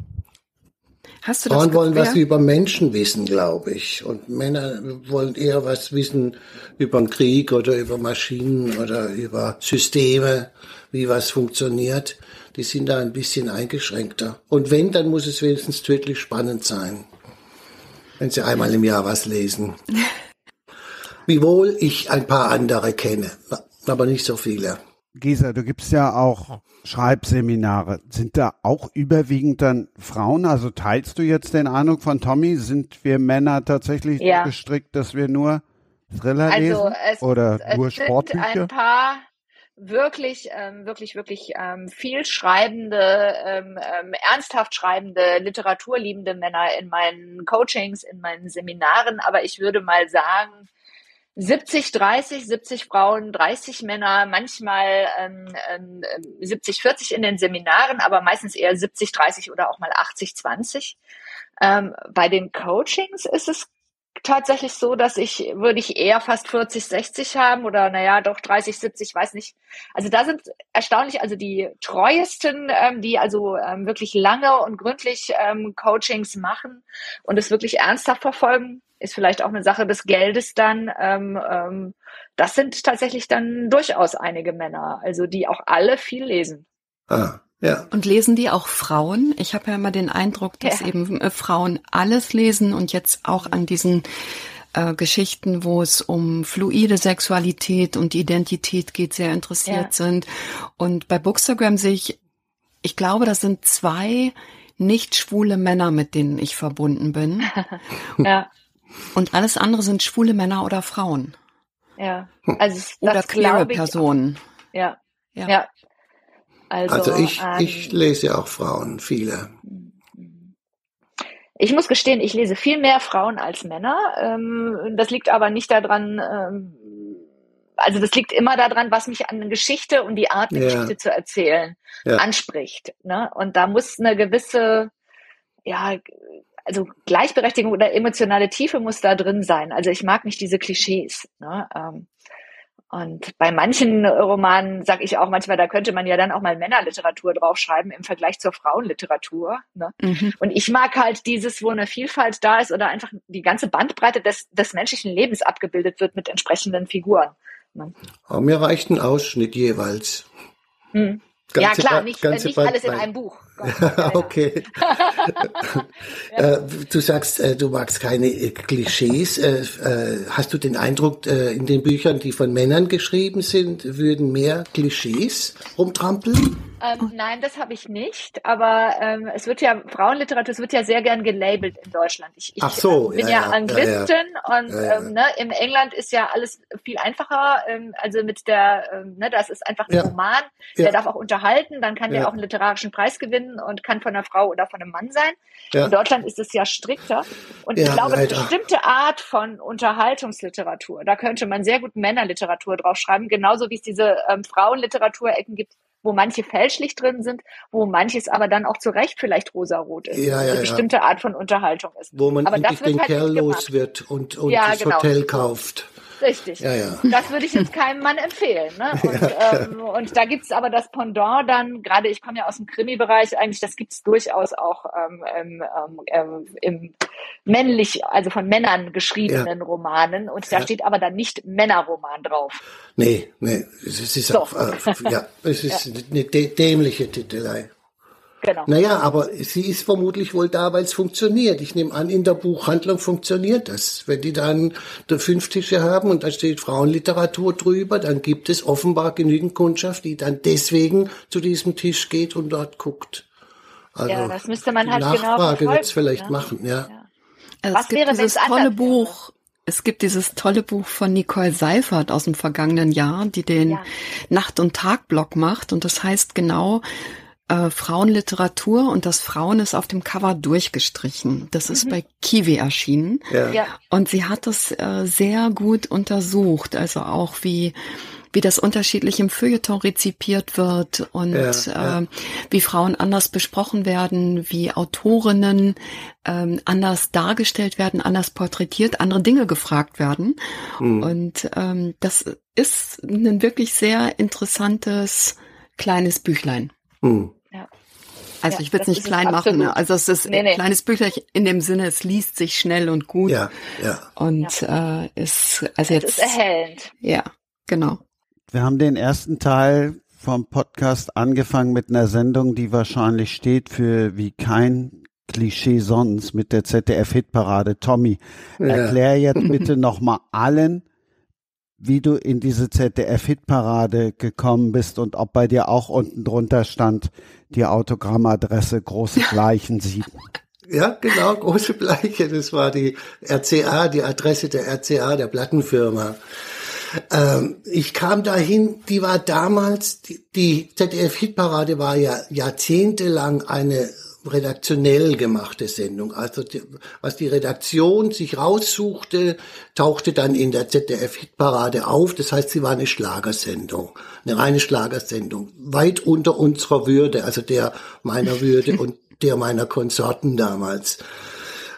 [SPEAKER 4] Hast du das
[SPEAKER 6] Frauen wollen was über Menschen wissen, glaube ich. Und Männer wollen eher was wissen über den Krieg oder über Maschinen oder über Systeme, wie was funktioniert. Die sind da ein bisschen eingeschränkter. Und wenn, dann muss es wenigstens tödlich spannend sein wenn Sie einmal im Jahr was lesen. Wiewohl ich ein paar andere kenne, aber nicht so viele.
[SPEAKER 2] Gisa, du gibst ja auch Schreibseminare. Sind da auch überwiegend dann Frauen? Also teilst du jetzt den Eindruck von Tommy? Sind wir Männer tatsächlich ja. gestrickt, dass wir nur Thriller also lesen? Es, oder es nur Sportbücher?
[SPEAKER 5] Ein paar wirklich, ähm, wirklich, wirklich ähm, viel schreibende, ähm, ähm, ernsthaft schreibende, literaturliebende Männer in meinen Coachings, in meinen Seminaren. Aber ich würde mal sagen, 70, 30, 70 Frauen, 30 Männer, manchmal ähm, ähm, 70, 40 in den Seminaren, aber meistens eher 70, 30 oder auch mal 80, 20. Ähm, bei den Coachings ist es tatsächlich so, dass ich, würde ich eher fast 40, 60 haben oder naja, doch 30, 70, weiß nicht. Also da sind erstaunlich, also die treuesten, ähm, die also ähm, wirklich lange und gründlich ähm, Coachings machen und es wirklich ernsthaft verfolgen, ist vielleicht auch eine Sache des Geldes dann. Ähm, ähm, das sind tatsächlich dann durchaus einige Männer, also die auch alle viel lesen.
[SPEAKER 6] Ah. Ja.
[SPEAKER 4] Und lesen die auch Frauen? Ich habe ja immer den Eindruck, dass ja. eben äh, Frauen alles lesen und jetzt auch an diesen äh, Geschichten, wo es um fluide Sexualität und Identität geht, sehr interessiert
[SPEAKER 5] Ja.
[SPEAKER 4] sind. Und bei Bookstagram sehe ich, ich glaube, das sind zwei nicht schwule Männer, mit denen ich verbunden bin.
[SPEAKER 5] Ja,
[SPEAKER 4] Und alles andere sind schwule Männer oder Frauen.
[SPEAKER 5] ja. Also es-
[SPEAKER 4] Oder
[SPEAKER 5] das
[SPEAKER 4] queere. Personen.
[SPEAKER 5] Ja,
[SPEAKER 4] Ja.
[SPEAKER 5] ja. Also,
[SPEAKER 6] Also ich,
[SPEAKER 5] ähm,
[SPEAKER 6] ich lese auch Frauen, viele.
[SPEAKER 5] Ich muss gestehen, ich lese viel mehr Frauen als Männer. Ähm, das liegt aber nicht daran, ähm, also das liegt immer daran, was mich an Geschichte und die Art, eine
[SPEAKER 6] Ja.
[SPEAKER 5] Geschichte zu erzählen,
[SPEAKER 6] Ja.
[SPEAKER 5] anspricht. Ne? Und da muss eine gewisse, ja, also Gleichberechtigung oder emotionale Tiefe muss da drin sein. Also ich mag nicht diese Klischees. Ne? Ähm, und bei manchen Romanen sage ich auch manchmal, da könnte man ja dann auch mal Männerliteratur draufschreiben im Vergleich zur Frauenliteratur. Ne?
[SPEAKER 4] Mhm.
[SPEAKER 5] Und ich mag halt dieses, wo eine Vielfalt da ist oder einfach die ganze Bandbreite des, des menschlichen Lebens abgebildet wird mit entsprechenden Figuren. Ne?
[SPEAKER 6] Aber mir reicht ein Ausschnitt jeweils.
[SPEAKER 5] Hm. Ja, klar, nicht, nicht alles in einem Buch. Gott, ja,
[SPEAKER 6] okay. äh, du sagst, äh, du magst keine äh, Klischees. Hast du den Eindruck, in den Büchern, die von Männern geschrieben sind, würden mehr Klischees rumtrampeln?
[SPEAKER 5] Ähm, nein, das habe ich nicht. Aber ähm, es wird ja, Frauenliteratur, es wird ja sehr gern gelabelt in Deutschland. Ich, ich
[SPEAKER 6] Ach so,
[SPEAKER 5] ähm, bin
[SPEAKER 6] ja,
[SPEAKER 5] ja,
[SPEAKER 6] ja,
[SPEAKER 5] Anglistin und
[SPEAKER 6] Ja, ja.
[SPEAKER 5] Ähm, ne, in England ist ja alles viel einfacher. Ähm, also mit der, ähm, ne, das ist einfach ein. Roman, der darf auch unterhalten, dann kann
[SPEAKER 6] Ja.
[SPEAKER 5] der auch einen literarischen Preis gewinnen und kann von einer Frau oder von einem Mann sein. In Deutschland ist es ja strikter. Und ich glaube, eine bestimmte Art von Unterhaltungsliteratur, da könnte man sehr gut Männerliteratur draufschreiben, genauso wie es diese ähm, Frauenliteraturecken gibt, wo manche fälschlich drin sind, wo manches aber dann auch zu Recht vielleicht rosarot ist.
[SPEAKER 6] Ja, ja,
[SPEAKER 5] eine
[SPEAKER 6] ja.
[SPEAKER 5] bestimmte Art von Unterhaltung ist.
[SPEAKER 6] Wo man
[SPEAKER 5] aber
[SPEAKER 6] endlich den
[SPEAKER 5] halt
[SPEAKER 6] Kerl los wird und, und
[SPEAKER 5] Ja,
[SPEAKER 6] das
[SPEAKER 5] genau.
[SPEAKER 6] Hotel kauft.
[SPEAKER 5] Richtig.
[SPEAKER 6] Ja, ja.
[SPEAKER 5] Das würde ich jetzt keinem Mann empfehlen. Ne? Und, ähm, und da gibt's aber das Pendant dann, gerade ich komme ja aus dem Krimi-Bereich, eigentlich, das gibt's durchaus auch ähm, ähm, ähm, im männlich, also von Männern geschriebenen Romanen. Und da
[SPEAKER 6] Ja.
[SPEAKER 5] steht aber dann nicht Männerroman drauf.
[SPEAKER 6] Nee, nee, es ist
[SPEAKER 5] So.
[SPEAKER 6] auch, äh, ja, es ist eine dä- dämliche Titelei.
[SPEAKER 5] Genau.
[SPEAKER 6] Naja, aber sie ist vermutlich wohl da, weil es funktioniert. Ich nehme an, in der Buchhandlung funktioniert das. Wenn die dann da fünf Tische haben und da steht Frauenliteratur drüber, dann gibt es offenbar genügend Kundschaft, die dann deswegen zu diesem Tisch geht und dort guckt. Also
[SPEAKER 5] Ja, das müsste man
[SPEAKER 6] die
[SPEAKER 5] halt genau
[SPEAKER 6] Nachfrage
[SPEAKER 5] verfolgen,
[SPEAKER 6] wird's vielleicht
[SPEAKER 5] ne?
[SPEAKER 6] machen, ja.
[SPEAKER 5] Ja.
[SPEAKER 4] Also
[SPEAKER 5] Was
[SPEAKER 4] es gibt
[SPEAKER 5] wäre,
[SPEAKER 4] dieses tolle
[SPEAKER 5] anders wäre?
[SPEAKER 4] Buch, es gibt dieses tolle Buch von Nicole Seifert aus dem vergangenen Jahr, die den
[SPEAKER 5] Ja.
[SPEAKER 4] Nacht- und Tag-Blog macht und das heißt genau äh, Frauenliteratur und das Frauen ist auf dem Cover durchgestrichen. Das ist bei Kiwi erschienen.
[SPEAKER 6] Ja.
[SPEAKER 5] Ja.
[SPEAKER 4] Und sie hat es äh, sehr gut untersucht, also auch wie wie das unterschiedlich im Feuilleton rezipiert wird und
[SPEAKER 6] Ja, ja.
[SPEAKER 4] Äh, wie Frauen anders besprochen werden, wie Autorinnen ähm, anders dargestellt werden, anders porträtiert, andere Dinge gefragt werden.
[SPEAKER 6] Hm.
[SPEAKER 4] Und ähm, das ist ein wirklich sehr interessantes kleines Büchlein.
[SPEAKER 6] Hm.
[SPEAKER 4] Also
[SPEAKER 5] Ja,
[SPEAKER 4] ich will es nicht
[SPEAKER 5] es
[SPEAKER 4] klein machen. Ne? Also es ist
[SPEAKER 5] Nee,
[SPEAKER 4] ein
[SPEAKER 5] nee.
[SPEAKER 4] kleines Büchlein in dem Sinne, es liest sich schnell und gut.
[SPEAKER 6] Ja, ja.
[SPEAKER 4] Und äh, ist also
[SPEAKER 5] Es
[SPEAKER 4] jetzt
[SPEAKER 5] ist erhellend.
[SPEAKER 4] ja genau.
[SPEAKER 2] Wir haben den ersten Teil vom Podcast angefangen mit einer Sendung, die wahrscheinlich steht für wie kein Klischee sonst mit der ZDF-Hitparade. Tommy,
[SPEAKER 6] Ja.
[SPEAKER 2] erklär jetzt bitte nochmal allen, wie du in diese ZDF-Hitparade gekommen bist und ob bei dir auch unten drunter stand, die Autogrammadresse große Gleichen sieben.
[SPEAKER 6] Ja, genau, große Bleiche. Das war die RCA, die Adresse der RCA, der Plattenfirma. Ähm, ich kam dahin, die war damals, die, die ZDF-Hitparade war ja jahrzehntelang eine redaktionell gemachte Sendung. Also die, was die Redaktion sich raussuchte, tauchte dann in der ZDF-Hitparade auf. Das heißt, sie war eine Schlagersendung, eine reine Schlagersendung, weit unter unserer Würde, also der meiner Würde und der meiner Konsorten damals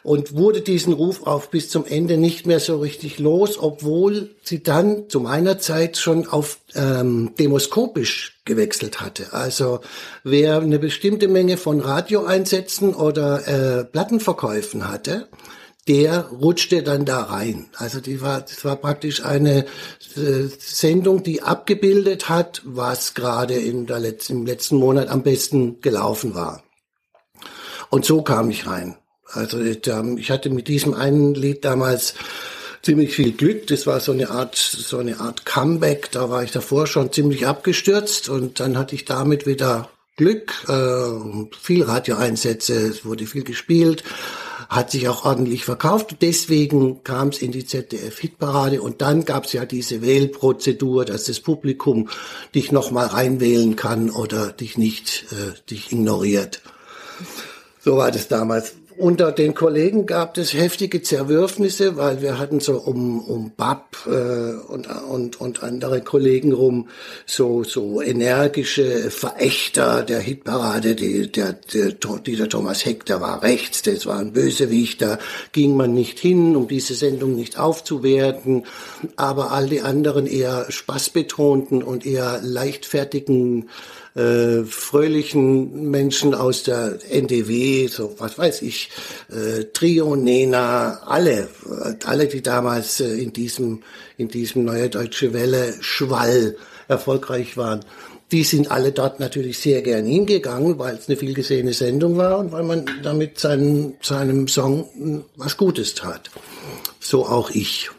[SPEAKER 6] und wurde diesen Ruf auf bis zum Ende nicht mehr so richtig los, obwohl sie dann zu meiner Zeit schon auf ähm, demoskopisch gewechselt hatte. Also wer eine bestimmte Menge von Radioeinsätzen oder äh, Plattenverkäufen hatte, der rutschte dann da rein. Also die war, das war praktisch eine äh, Sendung, die abgebildet hat, was gerade in der letzten, im letzten Monat am besten gelaufen war. Und so kam ich rein. Also ich hatte mit diesem einen Lied damals ziemlich viel Glück. Das war so eine Art, so eine Art Comeback. Da war ich davor schon ziemlich abgestürzt und dann hatte ich damit wieder Glück, äh, viel Radioeinsätze, es wurde viel gespielt, hat sich auch ordentlich verkauft. Deswegen kam es in die ZDF-Hitparade und dann gab es ja diese Wählprozedur, dass das Publikum dich nochmal reinwählen kann oder dich nicht, äh, dich ignoriert. So war das damals unter den Kollegen gab es heftige Zerwürfnisse, weil wir hatten so um, um Bab äh, und, und, und andere Kollegen rum so, so energische Verächter der Hitparade. Die, der, der, dieser Thomas Heck, der war rechts, das war ein Bösewicht, da ging man nicht hin, um diese Sendung nicht aufzuwerten. Aber all die anderen eher spaßbetonten und eher leichtfertigen äh, fröhlichen Menschen aus der NDW, so was weiß ich, äh, Trio, Nena, alle, alle, die damals äh, in diesem, in diesem Neue Deutsche Welle Schwall erfolgreich waren. Die sind alle dort natürlich sehr gern hingegangen, weil es eine viel gesehene Sendung war und weil man damit seinen, seinem Song was Gutes tat. So auch ich.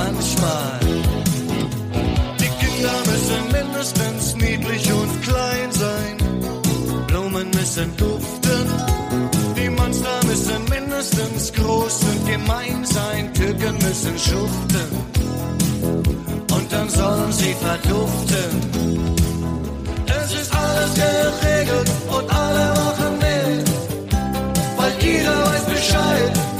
[SPEAKER 7] Manchmal. Die Kinder müssen mindestens niedlich und klein sein. Blumen müssen duften. Die Monster müssen mindestens groß und gemein sein. Türken müssen schuften. Und dann sollen sie verduften. Es ist alles geregelt und alle machen mit. Weil jeder weiß Bescheid.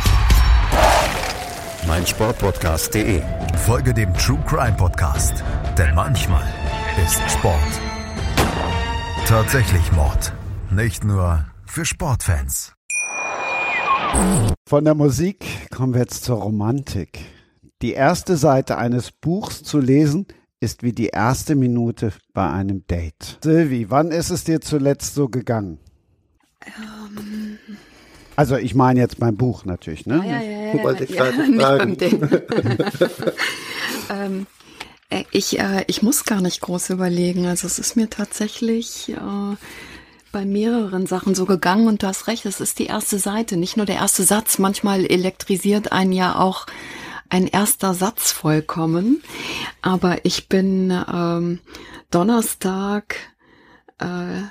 [SPEAKER 8] meinsportpodcast.de. Folge dem True Crime Podcast, denn manchmal ist Sport tatsächlich Mord. Nicht nur für Sportfans.
[SPEAKER 2] Von der Musik kommen wir jetzt zur Romantik. Die erste Seite eines Buchs zu lesen ist wie die erste Minute bei einem Date. Silvi, wann ist es dir zuletzt so gegangen?
[SPEAKER 4] Ähm,
[SPEAKER 2] Also ich meine jetzt mein Buch natürlich, ne?
[SPEAKER 4] ja, ja, ja,
[SPEAKER 6] Wollte ich
[SPEAKER 4] ja,
[SPEAKER 6] fragen.
[SPEAKER 4] ähm, äh, ich, äh, ich muss gar nicht groß überlegen. Also es ist mir tatsächlich äh, bei mehreren Sachen so gegangen und du hast recht, es ist die erste Seite, nicht nur der erste Satz. Manchmal elektrisiert einen ja auch ein erster Satz vollkommen. Aber ich bin ähm, Donnerstag äh,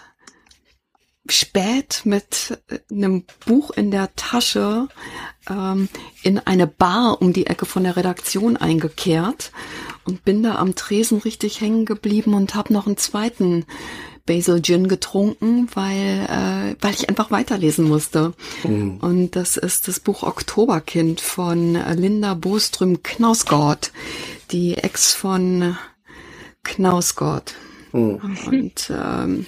[SPEAKER 4] spät mit einem Buch in der Tasche ähm, in eine Bar um die Ecke von der Redaktion eingekehrt und bin da am Tresen richtig hängen geblieben und habe noch einen zweiten Basil Gin getrunken, weil äh, weil ich einfach weiterlesen musste. Und das ist das Buch Oktoberkind von Linda Boström Knausgård, die Ex von Knausgård. Und ähm,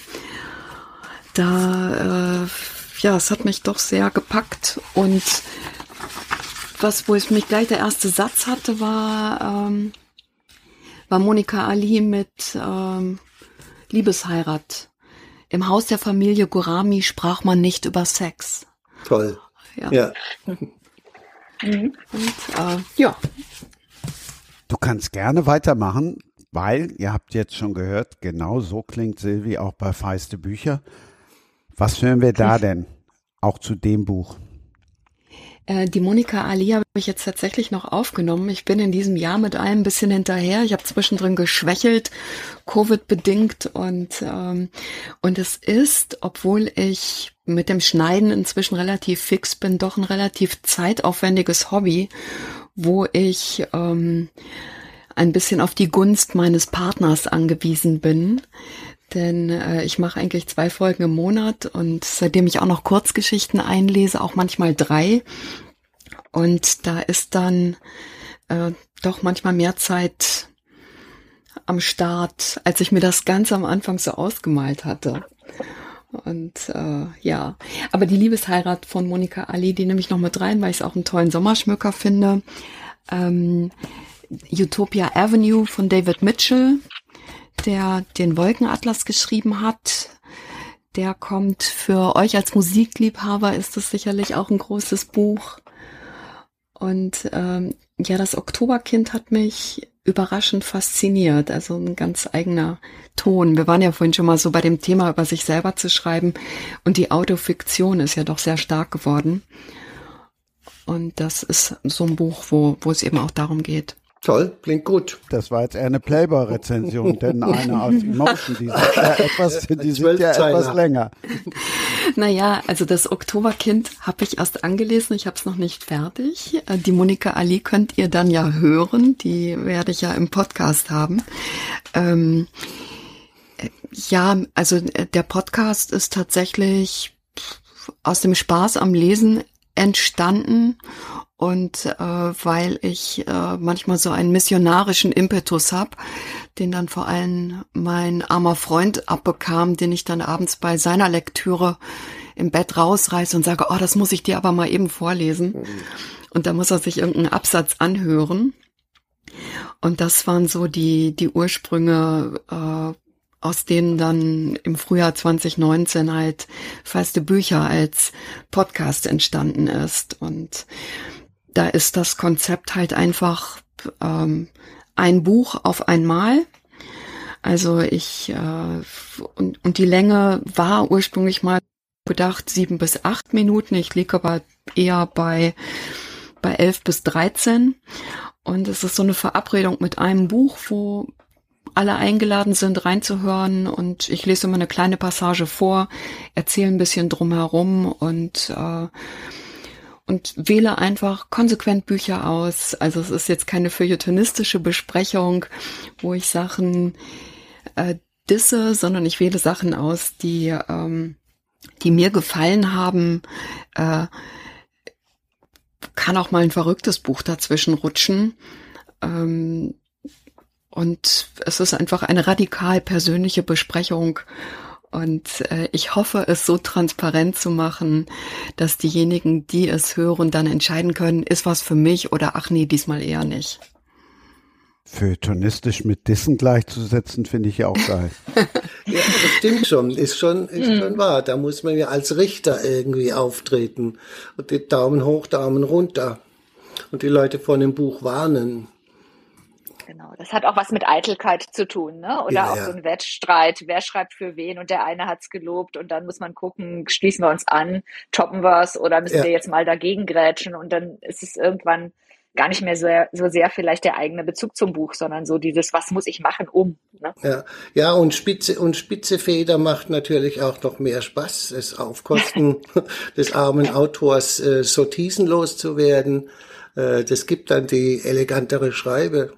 [SPEAKER 4] da, äh, ja, es hat mich doch sehr gepackt und was, wo es mich gleich der erste Satz hatte, war, ähm, war Monika Ali mit ähm, Liebesheirat. Im Haus der Familie Gurami sprach man nicht über Sex.
[SPEAKER 6] Toll.
[SPEAKER 4] Ja.
[SPEAKER 6] Ja.
[SPEAKER 4] Und äh, ja,
[SPEAKER 2] Du kannst gerne weitermachen, weil ihr habt jetzt schon gehört, genau so klingt Silvi auch bei Feiste Bücher. Was hören wir da denn? Auch zu dem Buch.
[SPEAKER 4] Äh, die Monika Ali habe ich jetzt tatsächlich noch aufgenommen. Ich bin in diesem Jahr mit allem ein bisschen hinterher. Ich habe zwischendrin geschwächelt, Covid-bedingt und ähm, und es ist, obwohl ich mit dem Schneiden inzwischen relativ fix bin, doch ein relativ zeitaufwendiges Hobby, wo ich ähm, ein bisschen auf die Gunst meines Partners angewiesen bin. Denn äh, ich mache eigentlich zwei Folgen im Monat und seitdem ich auch noch Kurzgeschichten einlese, auch manchmal drei. Und da ist dann äh, doch manchmal mehr Zeit am Start, als ich mir das ganz am Anfang so ausgemalt hatte. Und äh, ja, aber die Liebesheirat von Monika Ali, die nehme ich noch mit rein, weil ich es auch einen tollen Sommerschmücker finde. Ähm, Utopia Avenue von David Mitchell, der den Wolkenatlas geschrieben hat. Der kommt für euch als Musikliebhaber, ist es sicherlich auch ein großes Buch. Und ähm, ja, das Oktoberkind hat mich überraschend fasziniert. Also ein ganz eigener Ton. Wir waren ja vorhin schon mal so bei dem Thema, über sich selber zu schreiben. Und die Autofiktion ist ja doch sehr stark geworden. Und das ist so ein Buch, wo, wo es eben auch darum geht.
[SPEAKER 6] Toll, klingt gut.
[SPEAKER 2] Das war jetzt eher eine Playboy-Rezension, denn eine aus Emotion, die sind ja etwas, die sind ja etwas länger.
[SPEAKER 4] Naja, also das Oktoberkind habe ich erst angelesen, ich habe es noch nicht fertig. Äh, Die Monika Ali könnt ihr dann ja hören, die werde ich ja im Podcast haben. Ähm, äh, ja, also äh, der Podcast ist tatsächlich aus dem Spaß am Lesen entstanden und äh, weil ich äh, manchmal so einen missionarischen Impetus hab, den dann vor allem mein armer Freund abbekam, den ich dann abends bei seiner Lektüre im Bett rausreiße und sage, oh, das muss ich dir aber mal eben vorlesen. Und da muss er sich irgendeinen Absatz anhören. Und das waren so die, die Ursprünge, äh, aus denen dann im Frühjahr 2019 halt feste Bücher als Podcast entstanden ist. Und da ist das Konzept halt einfach ähm, ein Buch auf einmal. Also ich äh, und, und die Länge war ursprünglich mal gedacht sieben bis acht Minuten. Ich liege aber eher bei bei elf bis dreizehn. Und es ist so eine Verabredung mit einem Buch, wo alle eingeladen sind, reinzuhören und ich lese immer eine kleine Passage vor, erzähle ein bisschen drumherum und äh, und wähle einfach konsequent Bücher aus. Also es ist jetzt keine feuilletonistische Besprechung, wo ich Sachen äh, disse, sondern ich wähle Sachen aus, die ähm, die mir gefallen haben, äh, kann auch mal ein verrücktes Buch dazwischen rutschen. Ähm, und es ist einfach eine radikal persönliche Besprechung. Und äh, ich hoffe, es so transparent zu machen, dass diejenigen, die es hören, dann entscheiden können, ist was für mich oder ach nee, diesmal eher nicht.
[SPEAKER 2] Feuilletonistisch mit Dissen gleichzusetzen, finde ich ja auch geil.
[SPEAKER 6] ja, das stimmt schon, ist schon, ist mhm. schon wahr. Da muss man ja als Richter irgendwie auftreten und die Daumen hoch, Daumen runter und die Leute vor dem Buch warnen.
[SPEAKER 5] Genau, das hat auch was mit Eitelkeit zu tun, ne? Oder ja, auch ja. so ein Wettstreit, wer schreibt für wen und der eine hat's gelobt und dann muss man gucken, schließen wir uns an, toppen wir's oder müssen ja. wir jetzt mal dagegen grätschen und dann ist es irgendwann gar nicht mehr so, so sehr vielleicht der eigene Bezug zum Buch, sondern so dieses, was muss ich machen, um. Ne?
[SPEAKER 6] Ja, ja, und Spitze und Spitze Feder macht natürlich auch noch mehr Spaß, es auf Kosten des armen Autors äh, Sortisen loszuwerden. Äh, das gibt dann die elegantere Schreibe.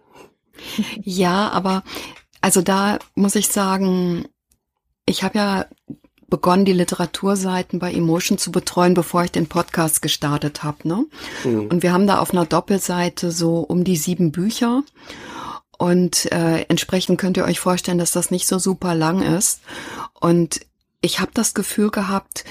[SPEAKER 4] Ja, aber also da muss ich sagen, ich habe ja begonnen, die Literaturseiten bei Emotion zu betreuen, bevor ich den Podcast gestartet habe. Ne? Mhm. Und wir haben da auf einer Doppelseite so um die sieben Bücher. Und äh, entsprechend könnt ihr euch vorstellen, dass das nicht so super lang ist. Und ich habe das Gefühl gehabt,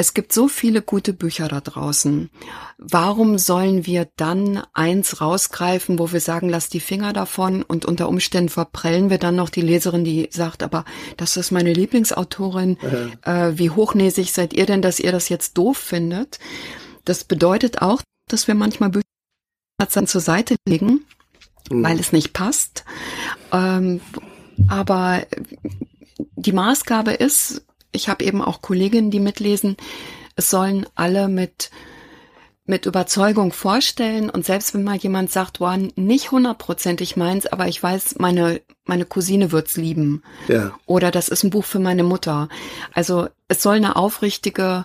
[SPEAKER 4] es gibt so viele gute Bücher da draußen. Warum sollen wir dann eins rausgreifen, wo wir sagen, lass die Finger davon und unter Umständen verprellen wir dann noch die Leserin, die sagt, aber das ist meine Lieblingsautorin. Mhm. Äh, wie hochnäsig seid ihr denn, dass ihr das jetzt doof findet? Das bedeutet auch, dass wir manchmal Bücher dann zur Seite legen, mhm. weil es nicht passt. Ähm, aber die Maßgabe ist, ich habe eben auch Kolleginnen, die mitlesen, es sollen alle mit mit Überzeugung vorstellen und selbst wenn mal jemand sagt, wow, nicht hundertprozentig meins, aber ich weiß, meine meine Cousine wird's lieben. Ja. Oder das ist ein Buch für meine Mutter. Also es soll eine aufrichtige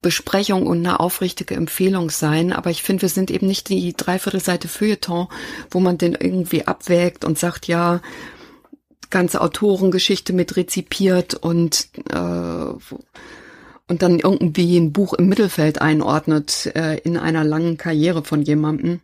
[SPEAKER 4] Besprechung und eine aufrichtige Empfehlung sein, aber ich finde, wir sind eben nicht die Dreiviertelseite Feuilleton, wo man den irgendwie abwägt und sagt, ja, ganze Autorengeschichte mit rezipiert und äh, und dann irgendwie ein Buch im Mittelfeld einordnet äh, in einer langen Karriere von jemandem.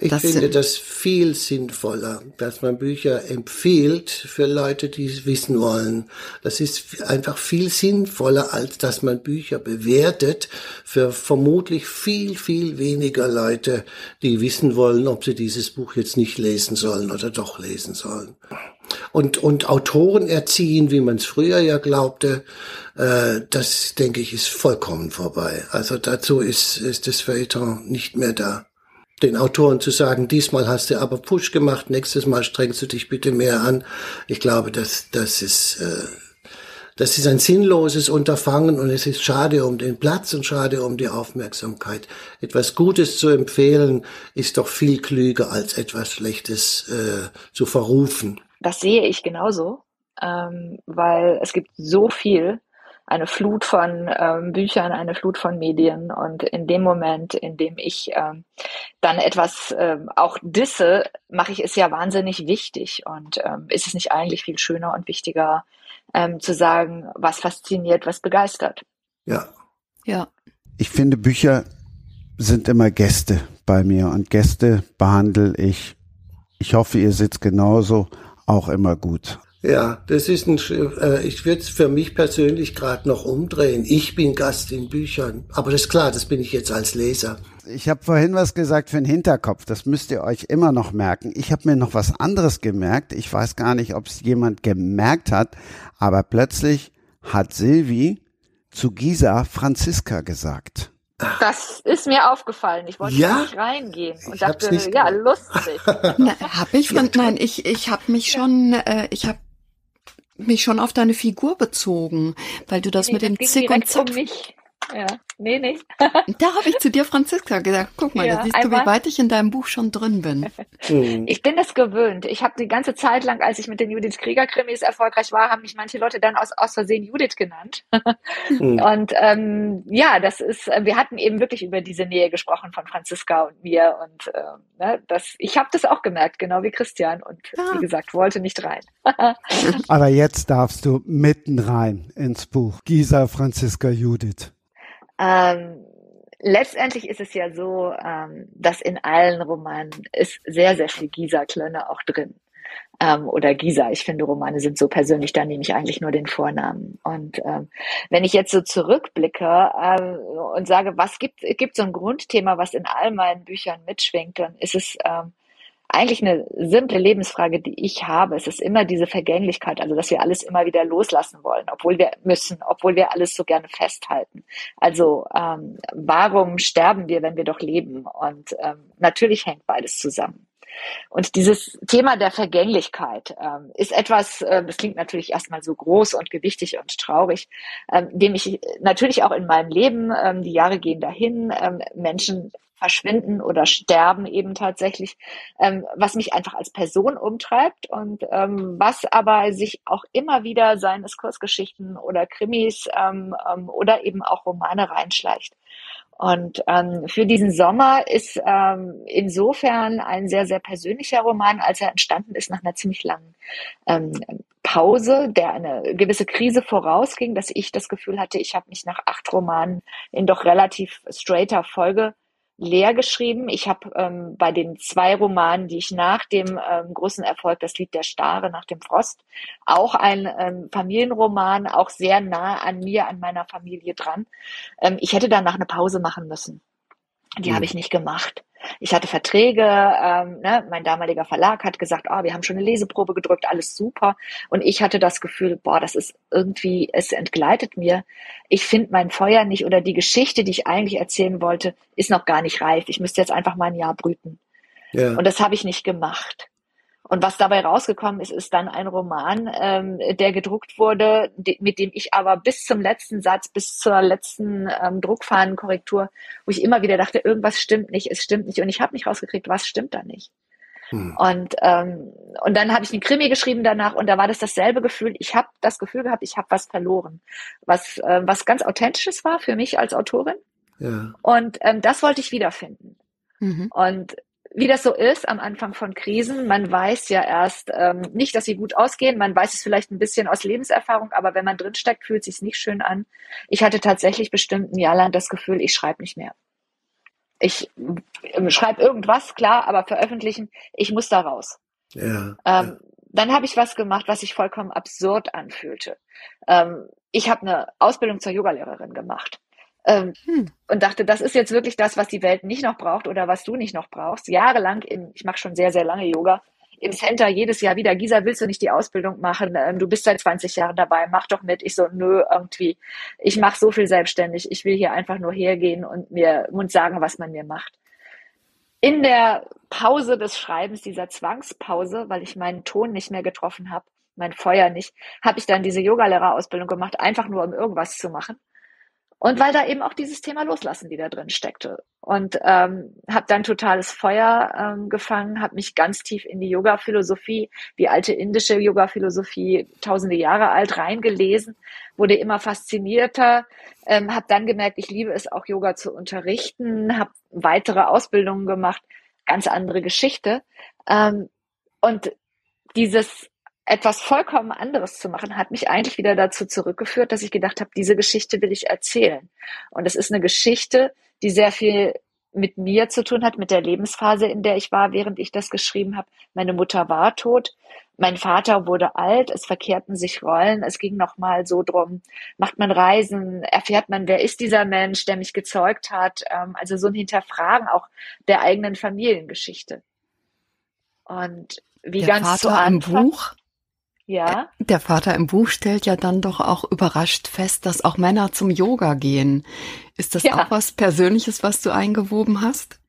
[SPEAKER 6] Ich das finde das viel sinnvoller, dass man Bücher empfiehlt für Leute, die es wissen wollen. Das ist einfach viel sinnvoller, als dass man Bücher bewertet für vermutlich viel, viel weniger Leute, die wissen wollen, ob sie dieses Buch jetzt nicht lesen sollen oder doch lesen sollen und, und Autoren erziehen, wie man es früher ja glaubte, äh, das denke ich ist vollkommen vorbei. Also dazu ist, ist das Feuilleton nicht mehr da. Den Autoren zu sagen, diesmal hast du aber Push gemacht, nächstes Mal strengst du dich bitte mehr an. Ich glaube, das, das ist, äh, das ist ein sinnloses Unterfangen und es ist schade um den Platz und schade um die Aufmerksamkeit. Etwas Gutes zu empfehlen ist doch viel klüger als etwas Schlechtes äh, zu verrufen
[SPEAKER 5] das sehe ich genauso, ähm, weil es gibt so viel, eine Flut von ähm, Büchern, eine Flut von Medien und in dem Moment, in dem ich ähm, dann etwas ähm, auch disse, mache ich es ja wahnsinnig wichtig und ähm, ist es nicht eigentlich viel schöner und wichtiger ähm, zu sagen, was fasziniert, was begeistert.
[SPEAKER 6] Ja.
[SPEAKER 4] Ja.
[SPEAKER 2] Ich finde, Bücher sind immer Gäste bei mir und Gäste behandle ich, ich hoffe, ihr sitzt genauso, auch immer gut.
[SPEAKER 6] Ja, das ist ein, äh, ich würde es für mich persönlich gerade noch umdrehen. Ich bin Gast in Büchern, aber das ist klar, das bin ich jetzt als Leser.
[SPEAKER 2] Ich habe vorhin was gesagt für den Hinterkopf, das müsst ihr euch immer noch merken. Ich habe mir noch was anderes gemerkt. Ich weiß gar nicht, ob es jemand gemerkt hat, aber plötzlich hat Silvi zu Gisa Franziska gesagt.
[SPEAKER 5] Das ist mir aufgefallen. Ich wollte ja? nicht reingehen und ich dachte, ja, lustig.
[SPEAKER 4] Na, hab ich von, nein, ich, ich habe mich schon, äh, ich habe mich schon auf deine Figur bezogen, weil du das nee, mit dem Zick und Zack. Um
[SPEAKER 5] ja, nee, nee.
[SPEAKER 4] da habe ich zu dir, Franziska, gesagt, guck mal, ja, da siehst du, wie weit ich in deinem Buch schon drin bin.
[SPEAKER 5] Mhm. Ich bin das gewöhnt. Ich habe die ganze Zeit lang, als ich mit den Judith Krieger-Krimis erfolgreich war, haben mich manche Leute dann aus, aus Versehen Judith genannt. Mhm. Und ähm, ja, das ist, äh, wir hatten eben wirklich über diese Nähe gesprochen von Franziska und mir. Und äh, ne, das, ich habe das auch gemerkt, genau wie Christian. Und ja. wie gesagt, wollte nicht rein.
[SPEAKER 2] Aber jetzt darfst du mitten rein ins Buch. Gisa, Franziska, Judith.
[SPEAKER 5] Ähm, letztendlich ist es ja so, ähm, dass in allen Romanen ist sehr, sehr viel Gisa-Klönne auch drin. Ähm, oder Gisa. Ich finde, Romane sind so persönlich, da nehme ich eigentlich nur den Vornamen. Und ähm, wenn ich jetzt so zurückblicke ähm, und sage, was gibt, gibt so ein Grundthema, was in all meinen Büchern mitschwingt, dann ist es ähm, eigentlich eine simple Lebensfrage, die ich habe. Es ist immer diese Vergänglichkeit, also dass wir alles immer wieder loslassen wollen, obwohl wir müssen, obwohl wir alles so gerne festhalten. Also ähm, warum sterben wir, wenn wir doch leben? Und ähm, natürlich hängt beides zusammen. Und dieses Thema der Vergänglichkeit ähm, ist etwas, äh, das klingt natürlich erstmal so groß und gewichtig und traurig, ähm, dem ich natürlich auch in meinem Leben, ähm, die Jahre gehen dahin, ähm, Menschen verschwinden oder sterben eben tatsächlich, ähm, was mich einfach als Person umtreibt und ähm, was aber sich auch immer wieder, seien es Kursgeschichten oder Krimis ähm, ähm, oder eben auch Romane reinschleicht. Und ähm, für diesen Sommer ist ähm, insofern ein sehr, sehr persönlicher Roman, als er entstanden ist nach einer ziemlich langen ähm, Pause, der eine gewisse Krise vorausging, dass ich das Gefühl hatte, ich habe mich nach acht Romanen in doch relativ straighter Folge leer geschrieben. Ich habe ähm, bei den zwei Romanen, die ich nach dem ähm, großen Erfolg, das Lied der Stare nach dem Frost, auch ein ähm, Familienroman, auch sehr nah an mir, an meiner Familie dran. Ähm, ich hätte danach eine Pause machen müssen. Die mhm. habe ich nicht gemacht. Ich hatte Verträge, ähm, ne, mein damaliger Verlag hat gesagt, oh, wir haben schon eine Leseprobe gedrückt, alles super. Und ich hatte das Gefühl, boah, das ist irgendwie, es entgleitet mir. Ich finde mein Feuer nicht oder die Geschichte, die ich eigentlich erzählen wollte, ist noch gar nicht reif. Ich müsste jetzt einfach mal ein Jahr brüten. Ja. Und das habe ich nicht gemacht. Und was dabei rausgekommen ist, ist dann ein Roman, ähm, der gedruckt wurde, de mit dem ich aber bis zum letzten Satz, bis zur letzten ähm, Druckfahnenkorrektur, wo ich immer wieder dachte, irgendwas stimmt nicht, es stimmt nicht. Und ich habe nicht rausgekriegt, was stimmt da nicht. Hm. Und, ähm, und dann habe ich einen Krimi geschrieben danach und da war das dasselbe Gefühl. Ich habe das Gefühl gehabt, ich habe was verloren, was, äh, was ganz authentisches war für mich als Autorin. Ja. Und ähm, das wollte ich wiederfinden. Mhm. Und wie das so ist am Anfang von Krisen, man weiß ja erst ähm, nicht, dass sie gut ausgehen. Man weiß es vielleicht ein bisschen aus Lebenserfahrung, aber wenn man drinsteckt, fühlt es sich nicht schön an. Ich hatte tatsächlich bestimmt ein Jahr lang das Gefühl, ich schreibe nicht mehr. Ich äh, schreibe irgendwas, klar, aber veröffentlichen, ich muss da raus. Ja, ähm, ja. Dann habe ich was gemacht, was sich vollkommen absurd anfühlte. Ähm, ich habe eine Ausbildung zur Yogalehrerin gemacht. Ähm, hm. Und dachte, das ist jetzt wirklich das, was die Welt nicht noch braucht oder was du nicht noch brauchst. Jahrelang, im, ich mache schon sehr, sehr lange Yoga, im Center jedes Jahr wieder, Gisa, willst du nicht die Ausbildung machen? Ähm, du bist seit 20 Jahren dabei, mach doch mit. Ich so, nö, irgendwie. Ich mache so viel selbstständig. Ich will hier einfach nur hergehen und mir und sagen, was man mir macht. In der Pause des Schreibens, dieser Zwangspause, weil ich meinen Ton nicht mehr getroffen habe, mein Feuer nicht, habe ich dann diese Yogalehrerausbildung gemacht, einfach nur um irgendwas zu machen. Und weil da eben auch dieses Thema Loslassen wieder drin steckte. Und ähm, habe dann totales Feuer ähm, gefangen, habe mich ganz tief in die Yoga-Philosophie, die alte indische Yoga-Philosophie, tausende Jahre alt, reingelesen, wurde immer faszinierter, ähm, habe dann gemerkt, ich liebe es auch Yoga zu unterrichten, habe weitere Ausbildungen gemacht, ganz andere Geschichte. Ähm, und dieses etwas vollkommen anderes zu machen, hat mich eigentlich wieder dazu zurückgeführt, dass ich gedacht habe, diese Geschichte will ich erzählen. Und es ist eine Geschichte, die sehr viel mit mir zu tun hat, mit der Lebensphase, in der ich war, während ich das geschrieben habe. Meine Mutter war tot, mein Vater wurde alt, es verkehrten sich Rollen, es ging nochmal so drum, macht man Reisen, erfährt man, wer ist dieser Mensch, der mich gezeugt hat, ähm, also so ein Hinterfragen auch der eigenen Familiengeschichte. Und wie
[SPEAKER 4] der
[SPEAKER 5] ganz
[SPEAKER 4] Vater
[SPEAKER 5] zu Anfang,
[SPEAKER 4] im Buch
[SPEAKER 5] ja.
[SPEAKER 4] Der Vater im Buch stellt ja dann doch auch überrascht fest, dass auch Männer zum Yoga gehen. Ist das ja. auch was Persönliches, was du eingewoben hast?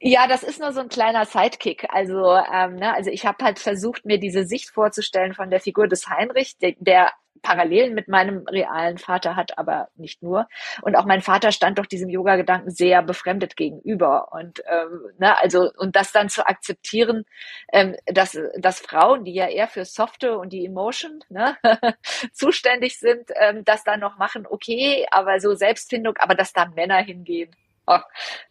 [SPEAKER 5] Ja, das ist nur so ein kleiner Sidekick. Also, ähm, ne, also ich habe halt versucht, mir diese Sicht vorzustellen von der Figur des Heinrich, der, der Parallelen mit meinem realen Vater hat, aber nicht nur. Und auch mein Vater stand doch diesem Yoga-Gedanken sehr befremdet gegenüber. Und ähm, ne, also und das dann zu akzeptieren, ähm, dass, dass Frauen, die ja eher für Softe und die Emotion ne, zuständig sind, ähm, das dann noch machen, okay, aber so Selbstfindung, aber dass da Männer hingehen. Oh,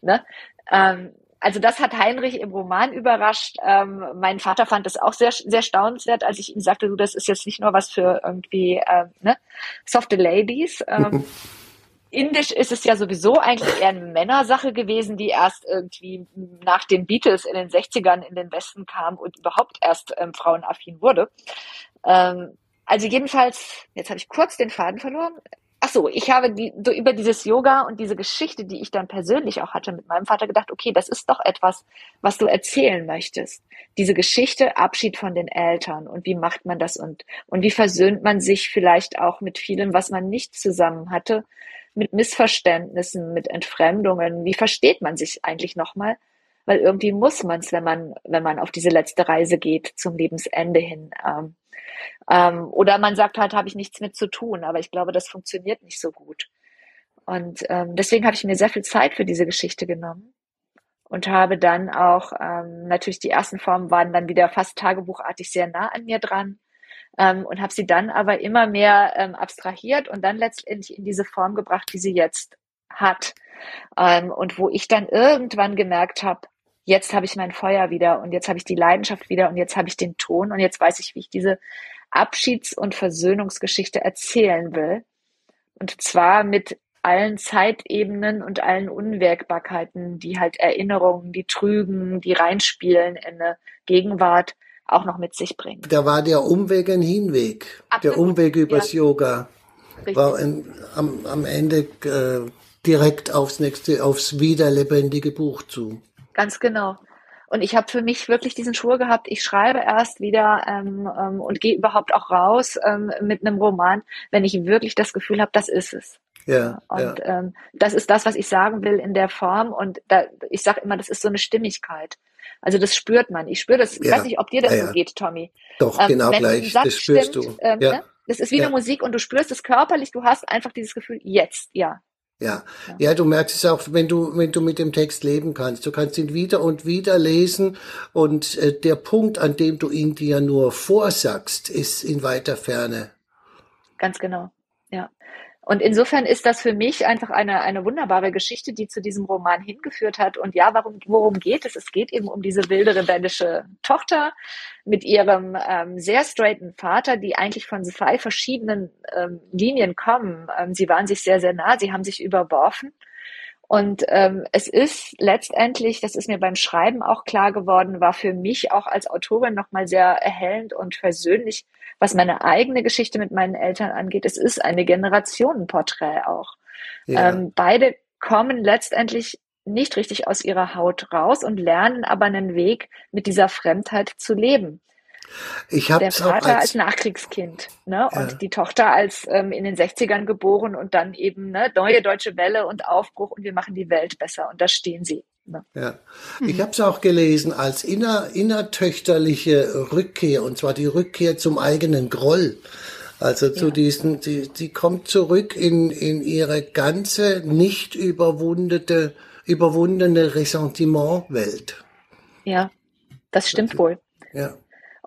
[SPEAKER 5] ne? Ähm, also das hat Heinrich im Roman überrascht. Ähm, mein Vater fand es auch sehr, sehr staunenswert, als ich ihm sagte, du, das ist jetzt nicht nur was für irgendwie äh, ne, softe Ladies. Ähm, indisch ist es ja sowieso eigentlich eher eine Männersache gewesen, die erst irgendwie nach den Beatles in den 60ern in den Westen kam und überhaupt erst ähm, frauenaffin wurde. Ähm, also jedenfalls, jetzt habe ich kurz den Faden verloren. So, ich habe die, so über dieses Yoga und diese Geschichte, die ich dann persönlich auch hatte mit meinem Vater gedacht, okay, das ist doch etwas, was du erzählen möchtest. Diese Geschichte, Abschied von den Eltern und wie macht man das und, und wie versöhnt man sich vielleicht auch mit vielem, was man nicht zusammen hatte, mit Missverständnissen, mit Entfremdungen. Wie versteht man sich eigentlich nochmal? Weil irgendwie muss man es, wenn man, wenn man auf diese letzte Reise geht zum Lebensende hin. Ähm, ähm, oder man sagt halt, habe ich nichts mit zu tun, aber ich glaube, das funktioniert nicht so gut. Und ähm, deswegen habe ich mir sehr viel Zeit für diese Geschichte genommen und habe dann auch, ähm, natürlich die ersten Formen waren dann wieder fast tagebuchartig sehr nah an mir dran ähm, und habe sie dann aber immer mehr ähm, abstrahiert und dann letztendlich in diese Form gebracht, die sie jetzt hat. Ähm, und wo ich dann irgendwann gemerkt habe, jetzt habe ich mein Feuer wieder und jetzt habe ich die Leidenschaft wieder und jetzt habe ich den Ton und jetzt weiß ich, wie ich diese Abschieds- und Versöhnungsgeschichte erzählen will. Und zwar mit allen Zeitebenen und allen Unwägbarkeiten, die halt Erinnerungen, die trügen, die reinspielen in eine Gegenwart auch noch mit sich bringen.
[SPEAKER 6] Da war der Umweg ein Hinweg. Absolut. Der Umweg übers ja. Yoga Richtig. war ein, am, am Ende äh, direkt aufs nächste, aufs wieder lebendige Buch zu.
[SPEAKER 5] Ganz genau. Und ich habe für mich wirklich diesen Schwur gehabt, ich schreibe erst wieder ähm, ähm, und gehe überhaupt auch raus ähm, mit einem Roman, wenn ich wirklich das Gefühl habe, das ist es.
[SPEAKER 6] Ja,
[SPEAKER 5] und
[SPEAKER 6] ja.
[SPEAKER 5] Ähm, das ist das, was ich sagen will in der Form. Und da, ich sage immer, das ist so eine Stimmigkeit. Also das spürt man. Ich spüre das. Ich
[SPEAKER 6] Ja,
[SPEAKER 5] weiß nicht, ob dir das
[SPEAKER 6] ja,
[SPEAKER 5] so geht, Tommy.
[SPEAKER 6] Doch,
[SPEAKER 5] Ähm,
[SPEAKER 6] genau gleich. Das spürst
[SPEAKER 5] stimmt,
[SPEAKER 6] du.
[SPEAKER 5] Ähm, ne? Das ist wie eine Musik und du spürst es körperlich. Du hast einfach dieses Gefühl, jetzt, ja.
[SPEAKER 6] Ja. ja, du merkst es auch, wenn du, wenn du mit dem Text leben kannst. Du kannst ihn wieder und wieder lesen und äh, der Punkt, an dem du ihn dir nur vorsagst, ist in weiter Ferne.
[SPEAKER 5] Ganz genau. Ja. Und insofern ist das für mich einfach eine, eine wunderbare Geschichte, die zu diesem Roman hingeführt hat. Und ja, warum, worum geht es? Es geht eben um diese wilde rebellische Tochter mit ihrem ähm, sehr straighten Vater, die eigentlich von zwei verschiedenen ähm, Linien kommen. Ähm, sie waren sich sehr, sehr nah, sie haben sich überworfen. Und ähm, es ist letztendlich, das ist mir beim Schreiben auch klar geworden, war für mich auch als Autorin nochmal sehr erhellend und versöhnlich, was meine eigene Geschichte mit meinen Eltern angeht. Es ist eine Generationenporträt auch.
[SPEAKER 6] Ja.
[SPEAKER 5] Ähm, beide kommen letztendlich nicht richtig aus ihrer Haut raus und lernen aber einen Weg, mit dieser Fremdheit zu leben.
[SPEAKER 6] Ich
[SPEAKER 5] Der
[SPEAKER 6] hab's auch
[SPEAKER 5] Vater als,
[SPEAKER 6] als,
[SPEAKER 5] Nachkriegskind ne?
[SPEAKER 6] Ja.
[SPEAKER 5] und die Tochter als ähm, in den 60ern geboren und dann eben ne, neue deutsche Welle und Aufbruch und wir machen die Welt besser und da stehen sie.
[SPEAKER 6] Ja. Ich habe es auch gelesen als inner, innertöchterliche Rückkehr, und zwar die Rückkehr zum eigenen Groll. Also zu
[SPEAKER 5] Ja.
[SPEAKER 6] diesen, sie, sie kommt zurück in, in ihre ganze nicht überwundete, überwundene Ressentimentwelt.
[SPEAKER 5] Ja, das stimmt wohl.
[SPEAKER 6] Ja.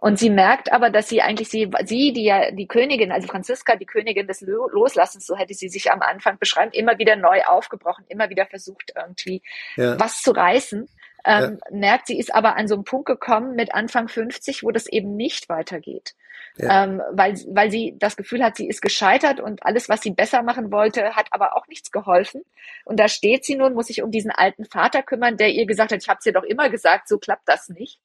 [SPEAKER 5] Und sie merkt aber, dass sie eigentlich sie, sie, die ja die Königin, also Franziska, die Königin des Lo- Loslassens, so hätte sie sich am Anfang beschreiben, immer wieder neu aufgebrochen, immer wieder versucht, irgendwie
[SPEAKER 6] Ja.
[SPEAKER 5] was zu reißen. Ähm, merkt, sie ist aber an so einen Punkt gekommen mit Anfang 50, wo das eben nicht weitergeht.
[SPEAKER 6] Ja.
[SPEAKER 5] Ähm, weil, weil sie das Gefühl hat, sie ist gescheitert und alles, was sie besser machen wollte, hat aber auch nichts geholfen. Und da steht sie nun, muss sich um diesen alten Vater kümmern, der ihr gesagt hat, ich habe es dir doch immer gesagt, so klappt das nicht.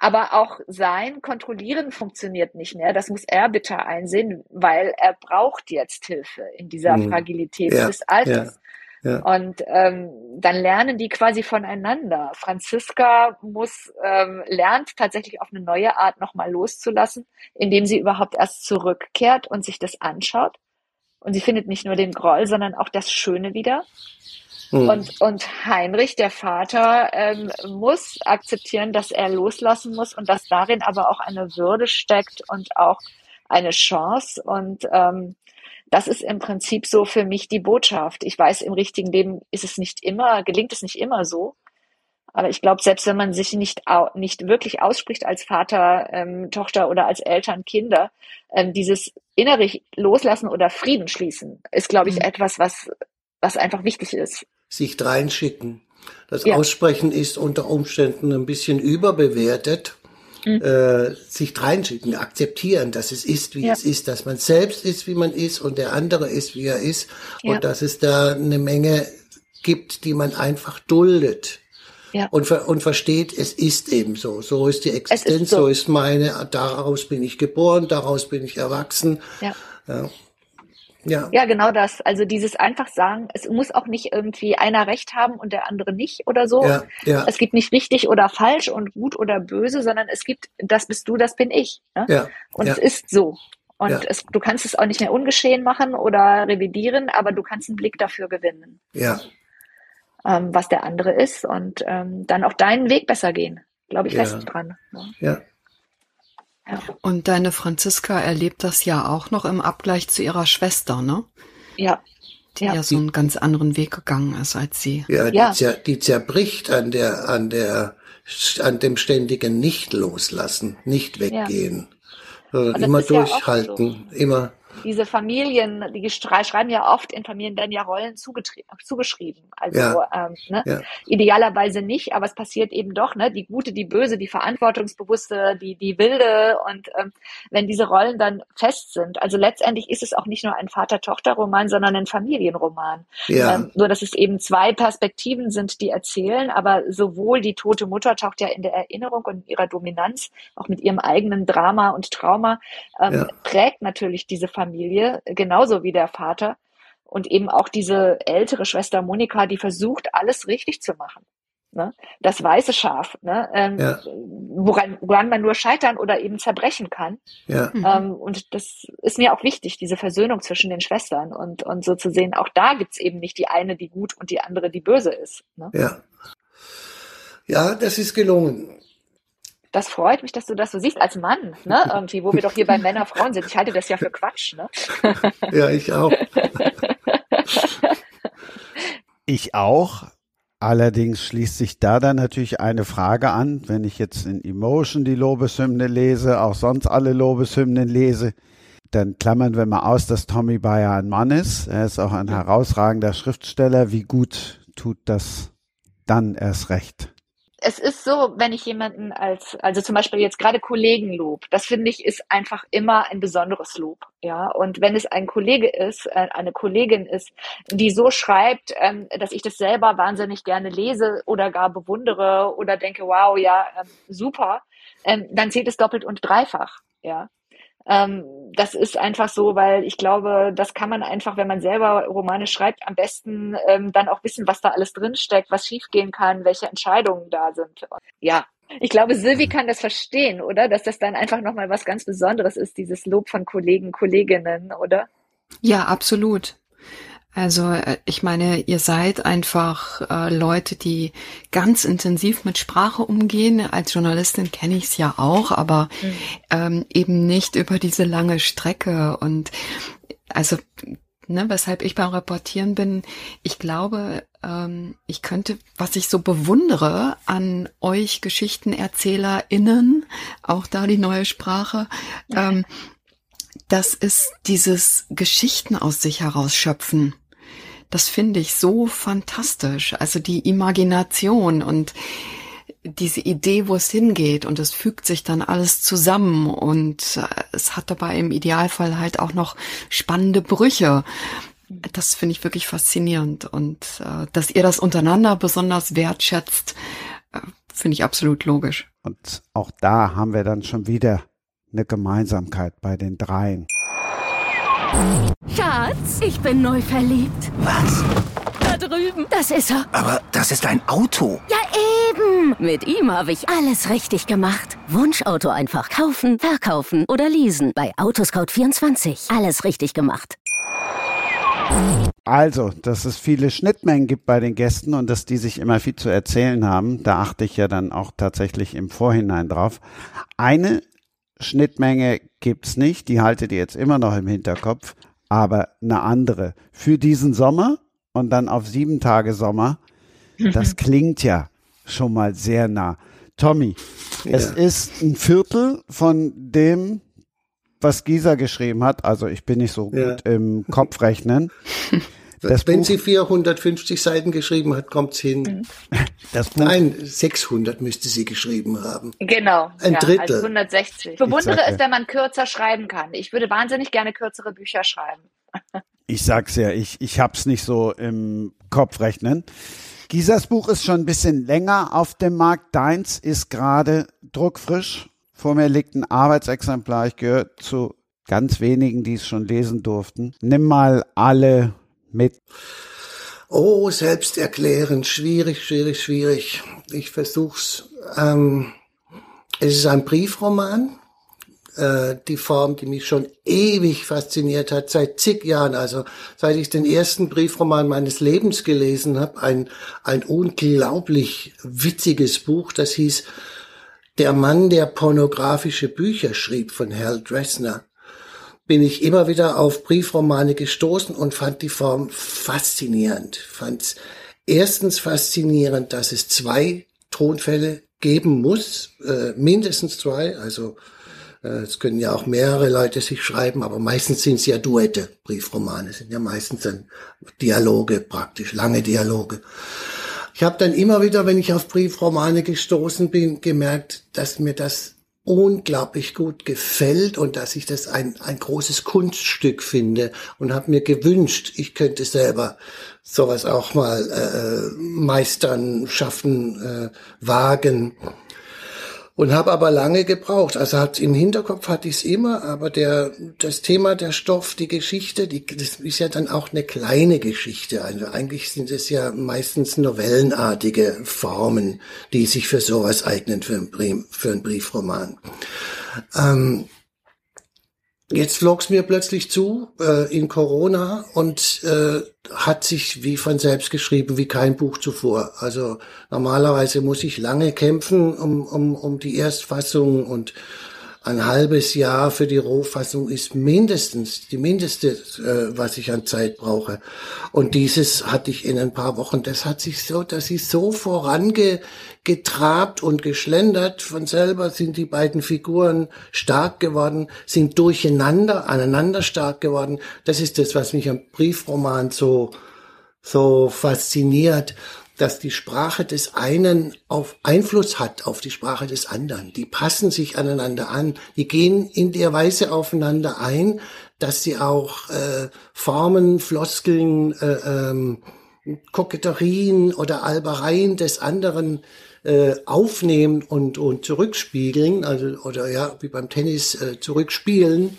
[SPEAKER 5] Aber auch sein Kontrollieren funktioniert nicht mehr. Das muss er bitte einsehen, weil er braucht jetzt Hilfe in dieser
[SPEAKER 6] Mhm.
[SPEAKER 5] Fragilität
[SPEAKER 6] Ja,
[SPEAKER 5] des Alters.
[SPEAKER 6] Ja.
[SPEAKER 5] Und ähm, dann lernen die quasi voneinander. Franziska muss ähm, lernt tatsächlich auf eine neue Art nochmal loszulassen, indem sie überhaupt erst zurückkehrt und sich das anschaut. Und sie findet nicht nur den Groll, sondern auch das Schöne wieder.
[SPEAKER 6] Hm.
[SPEAKER 5] Und, und Heinrich, der Vater, ähm, muss akzeptieren, dass er loslassen muss und dass darin aber auch eine Würde steckt und auch eine Chance. Und ähm, das ist im Prinzip so für mich die Botschaft. Ich weiß, im richtigen Leben ist es nicht immer, gelingt es nicht immer so. Aber ich glaube, selbst wenn man sich nicht, nicht wirklich ausspricht als Vater, ähm, Tochter oder als Eltern, Kinder, ähm, dieses innere Loslassen oder Frieden schließen ist, glaube ich,
[SPEAKER 6] Mhm.
[SPEAKER 5] etwas, was, was einfach wichtig ist.
[SPEAKER 6] Sich reinschicken. Das
[SPEAKER 5] Ja.
[SPEAKER 6] Aussprechen ist unter Umständen ein bisschen überbewertet. äh, sich reinschicken, akzeptieren, dass es ist, wie
[SPEAKER 5] Ja.
[SPEAKER 6] es ist, dass man selbst ist, wie man ist und der andere ist, wie er ist
[SPEAKER 5] Ja.
[SPEAKER 6] und dass es da eine Menge gibt, die man einfach duldet.
[SPEAKER 5] Ja.
[SPEAKER 6] Und, ver und versteht, es ist eben so. So ist die Existenz, so.
[SPEAKER 5] so.
[SPEAKER 6] ist meine, daraus bin ich geboren, daraus bin ich erwachsen.
[SPEAKER 5] Ja.
[SPEAKER 6] Ja. Ja.
[SPEAKER 5] Ja, genau das. Also dieses einfach sagen, es muss auch nicht irgendwie einer Recht haben und der andere nicht oder so.
[SPEAKER 6] Ja, ja.
[SPEAKER 5] Es gibt nicht richtig oder falsch und gut oder böse, sondern es gibt, das bist du, das bin ich. Ne?
[SPEAKER 6] Ja,
[SPEAKER 5] Und
[SPEAKER 6] ja.
[SPEAKER 5] es ist so. Und
[SPEAKER 6] Ja.
[SPEAKER 5] es, du kannst es auch nicht mehr ungeschehen machen oder revidieren, aber du kannst einen Blick dafür gewinnen,
[SPEAKER 6] Ja,
[SPEAKER 5] ähm, was der andere ist und ähm, dann auch deinen Weg besser gehen. Glaube ich fest dran. Ne?
[SPEAKER 6] ja.
[SPEAKER 4] Und deine Franziska erlebt das ja auch noch im Abgleich zu ihrer Schwester, ne?
[SPEAKER 5] Ja.
[SPEAKER 4] Die ja, so einen ganz anderen Weg gegangen ist als sie.
[SPEAKER 6] Ja, die,
[SPEAKER 5] Ja.
[SPEAKER 6] Zer, die zerbricht an der, an der, an dem ständigen Nicht loslassen, nicht weggehen, immer
[SPEAKER 5] ist ja oft
[SPEAKER 6] durchhalten, immer.
[SPEAKER 5] Diese Familien, die schreiben ja oft in Familien werden ja Rollen zugeschrieben. Also
[SPEAKER 6] Ja.
[SPEAKER 5] ähm, ne?
[SPEAKER 6] Ja.
[SPEAKER 5] idealerweise nicht, aber es passiert eben doch, ne? Die gute, die böse, die verantwortungsbewusste, die, die wilde. Und ähm, wenn diese Rollen dann fest sind, also letztendlich ist es auch nicht nur ein Vater-Tochter-Roman, sondern ein Familienroman.
[SPEAKER 6] Ja.
[SPEAKER 5] Ähm, nur dass es eben zwei Perspektiven sind, die erzählen, aber sowohl die tote Mutter taucht ja in der Erinnerung und in ihrer Dominanz, auch mit ihrem eigenen Drama und Trauma, ähm, prägt natürlich diese Familie genauso wie der Vater. Und eben auch diese ältere Schwester Monika, die versucht, alles richtig zu machen. Ne? Das weiße Schaf, ne? ähm,
[SPEAKER 6] Ja.
[SPEAKER 5] woran, woran man nur scheitern oder eben zerbrechen kann.
[SPEAKER 6] Ja,
[SPEAKER 5] Ähm, und das ist mir auch wichtig, diese Versöhnung zwischen den Schwestern und, und so zu sehen, auch da gibt's eben nicht die eine, die gut und die andere, die böse ist. Ne?
[SPEAKER 6] ja. Ja, das ist gelungen.
[SPEAKER 5] Das freut mich, dass du das so siehst als Mann, ne? Irgendwie, wo wir doch hier bei Männer Frauen sind. Ich halte das ja für Quatsch, ne?
[SPEAKER 6] Ja, ich auch.
[SPEAKER 2] Ich auch. Allerdings schließt sich da dann natürlich eine Frage an, wenn ich jetzt in Emotion die Lobeshymne lese, auch sonst alle Lobeshymnen lese, dann klammern wir mal aus, dass Tommy Bayer ein Mann ist. Er ist auch ein herausragender Schriftsteller. Wie gut tut das dann erst recht?
[SPEAKER 5] Es ist so, wenn ich jemanden als, also zum Beispiel jetzt gerade Kollegen lob, das finde ich ist einfach immer ein besonderes Lob, ja. Und wenn es ein Kollege ist, äh, eine Kollegin ist, die so schreibt, ähm, dass ich das selber wahnsinnig gerne lese oder gar bewundere oder denke, wow, ja, ähm, super, ähm, dann zählt es doppelt und dreifach, ja. Ähm, das ist einfach so, weil ich glaube, das kann man einfach, wenn man selber Romane schreibt, am besten ähm, dann auch wissen, was da alles drinsteckt, was schiefgehen kann, welche Entscheidungen da sind. Und ja, ich glaube, Sylvie kann das verstehen, oder? Dass das dann einfach nochmal was ganz Besonderes ist, dieses Lob von Kollegen, Kolleginnen, oder?
[SPEAKER 4] Ja, absolut. Also äh, ich meine, ihr seid einfach äh, Leute, die ganz intensiv mit Sprache umgehen. Als Journalistin kenne ich es ja auch, aber
[SPEAKER 5] Mhm.
[SPEAKER 4] ähm, eben nicht über diese lange Strecke. Und also, ne, weshalb ich beim Reportieren bin, ich glaube, ähm, ich könnte, was ich so bewundere an euch GeschichtenerzählerInnen, auch da die neue Sprache, ähm, das ist dieses Geschichten aus sich herausschöpfen. Das finde ich so fantastisch. Also die Imagination und diese Idee, wo es hingeht und es fügt sich dann alles zusammen und äh, es hat dabei im Idealfall halt auch noch spannende Brüche. Das finde ich wirklich faszinierend und äh, dass ihr das untereinander besonders wertschätzt, äh, finde ich absolut logisch.
[SPEAKER 2] Und auch da haben wir dann schon wieder eine Gemeinsamkeit bei den dreien.
[SPEAKER 9] Schatz, ich bin neu verliebt.
[SPEAKER 10] Was?
[SPEAKER 9] Da drüben. Das ist er.
[SPEAKER 10] Aber das ist ein Auto.
[SPEAKER 9] Ja, eben. Mit ihm habe ich alles richtig gemacht. Wunschauto einfach kaufen, verkaufen oder leasen. Bei Autoscout24. Alles richtig gemacht.
[SPEAKER 2] Also, dass es viele Schnittmengen gibt bei den Gästen und dass die sich immer viel zu erzählen haben, da achte ich ja dann auch tatsächlich im Vorhinein drauf. Eine Schnittmenge gibt's nicht, die haltet ihr jetzt immer noch im Hinterkopf, aber eine andere. Für diesen Sommer und dann auf sieben Tage Sommer, das klingt ja schon mal sehr nah. Tommy, es ist ein Viertel von dem, was Gisa geschrieben hat. Also ich bin nicht so
[SPEAKER 6] Ja.
[SPEAKER 2] gut im Kopfrechnen. Das
[SPEAKER 6] Wenn
[SPEAKER 2] Buch-
[SPEAKER 6] sie 450 Seiten geschrieben hat, kommt's hin.
[SPEAKER 2] Das Buch,
[SPEAKER 6] Nein, 600 müsste sie geschrieben haben.
[SPEAKER 5] Genau.
[SPEAKER 6] Ein
[SPEAKER 5] ja,
[SPEAKER 6] Drittel.
[SPEAKER 5] Also 160. Ich bewundere es, wenn man kürzer schreiben kann. Ich würde wahnsinnig gerne kürzere Bücher schreiben.
[SPEAKER 2] ich sag's ja, ich, ich hab's nicht so im Kopf rechnen. Gisas Buch ist schon ein bisschen länger auf dem Markt. Deins ist gerade druckfrisch. Vor mir liegt ein Arbeitsexemplar. Ich gehöre zu ganz wenigen, die es schon lesen durften. Nimm mal alle mit.
[SPEAKER 6] Oh, selbsterklärend, schwierig, schwierig, schwierig. Ich versuch's. Ähm, es ist ein Briefroman. Äh, die Form, die mich schon ewig fasziniert hat, seit zig Jahren. Also seit ich den ersten Briefroman meines Lebens gelesen habe, ein, ein unglaublich witziges Buch, das hieß Der Mann, der pornografische Bücher schrieb von Hal Dressner bin ich immer wieder auf Briefromane gestoßen und fand die Form faszinierend. Fand erstens faszinierend, dass es zwei Tonfälle geben muss, äh, mindestens zwei. Also äh, es können ja auch mehrere Leute sich schreiben, aber meistens sind es ja Duette. Briefromane sind ja meistens dann Dialoge praktisch, lange Dialoge. Ich habe dann immer wieder, wenn ich auf Briefromane gestoßen bin, gemerkt, dass mir das unglaublich gut gefällt und dass ich das ein, ein großes Kunststück finde und habe mir gewünscht, ich könnte selber sowas auch mal äh, meistern, schaffen, äh, wagen. Und habe aber lange gebraucht. Also hat im Hinterkopf hatte ich es immer, aber der das Thema, der Stoff, die Geschichte, die, das ist ja dann auch eine kleine Geschichte. Also eigentlich sind es ja meistens novellenartige Formen, die sich für sowas eignen für einen, Brief, für einen Briefroman. Ähm, Jetzt flog's mir plötzlich zu äh, in Corona und äh, hat sich wie von selbst geschrieben, wie kein Buch zuvor. Also normalerweise muss ich lange kämpfen um, um, um die Erstfassung und ein halbes Jahr für die Rohfassung ist mindestens die mindeste, äh, was ich an Zeit brauche. Und dieses hatte ich in ein paar Wochen. Das hat sich so, das ist so vorangetrabt und geschlendert. Von selber sind die beiden Figuren stark geworden, sind durcheinander, aneinander stark geworden. Das ist das, was mich am Briefroman so so fasziniert dass die Sprache des einen auf Einfluss hat auf die Sprache des anderen. Die passen sich aneinander an, die gehen in der Weise aufeinander ein, dass sie auch äh, Formen, Floskeln, äh, ähm, Koketterien oder Albereien des anderen äh, aufnehmen und, und zurückspiegeln, also oder ja, wie beim Tennis äh, zurückspielen.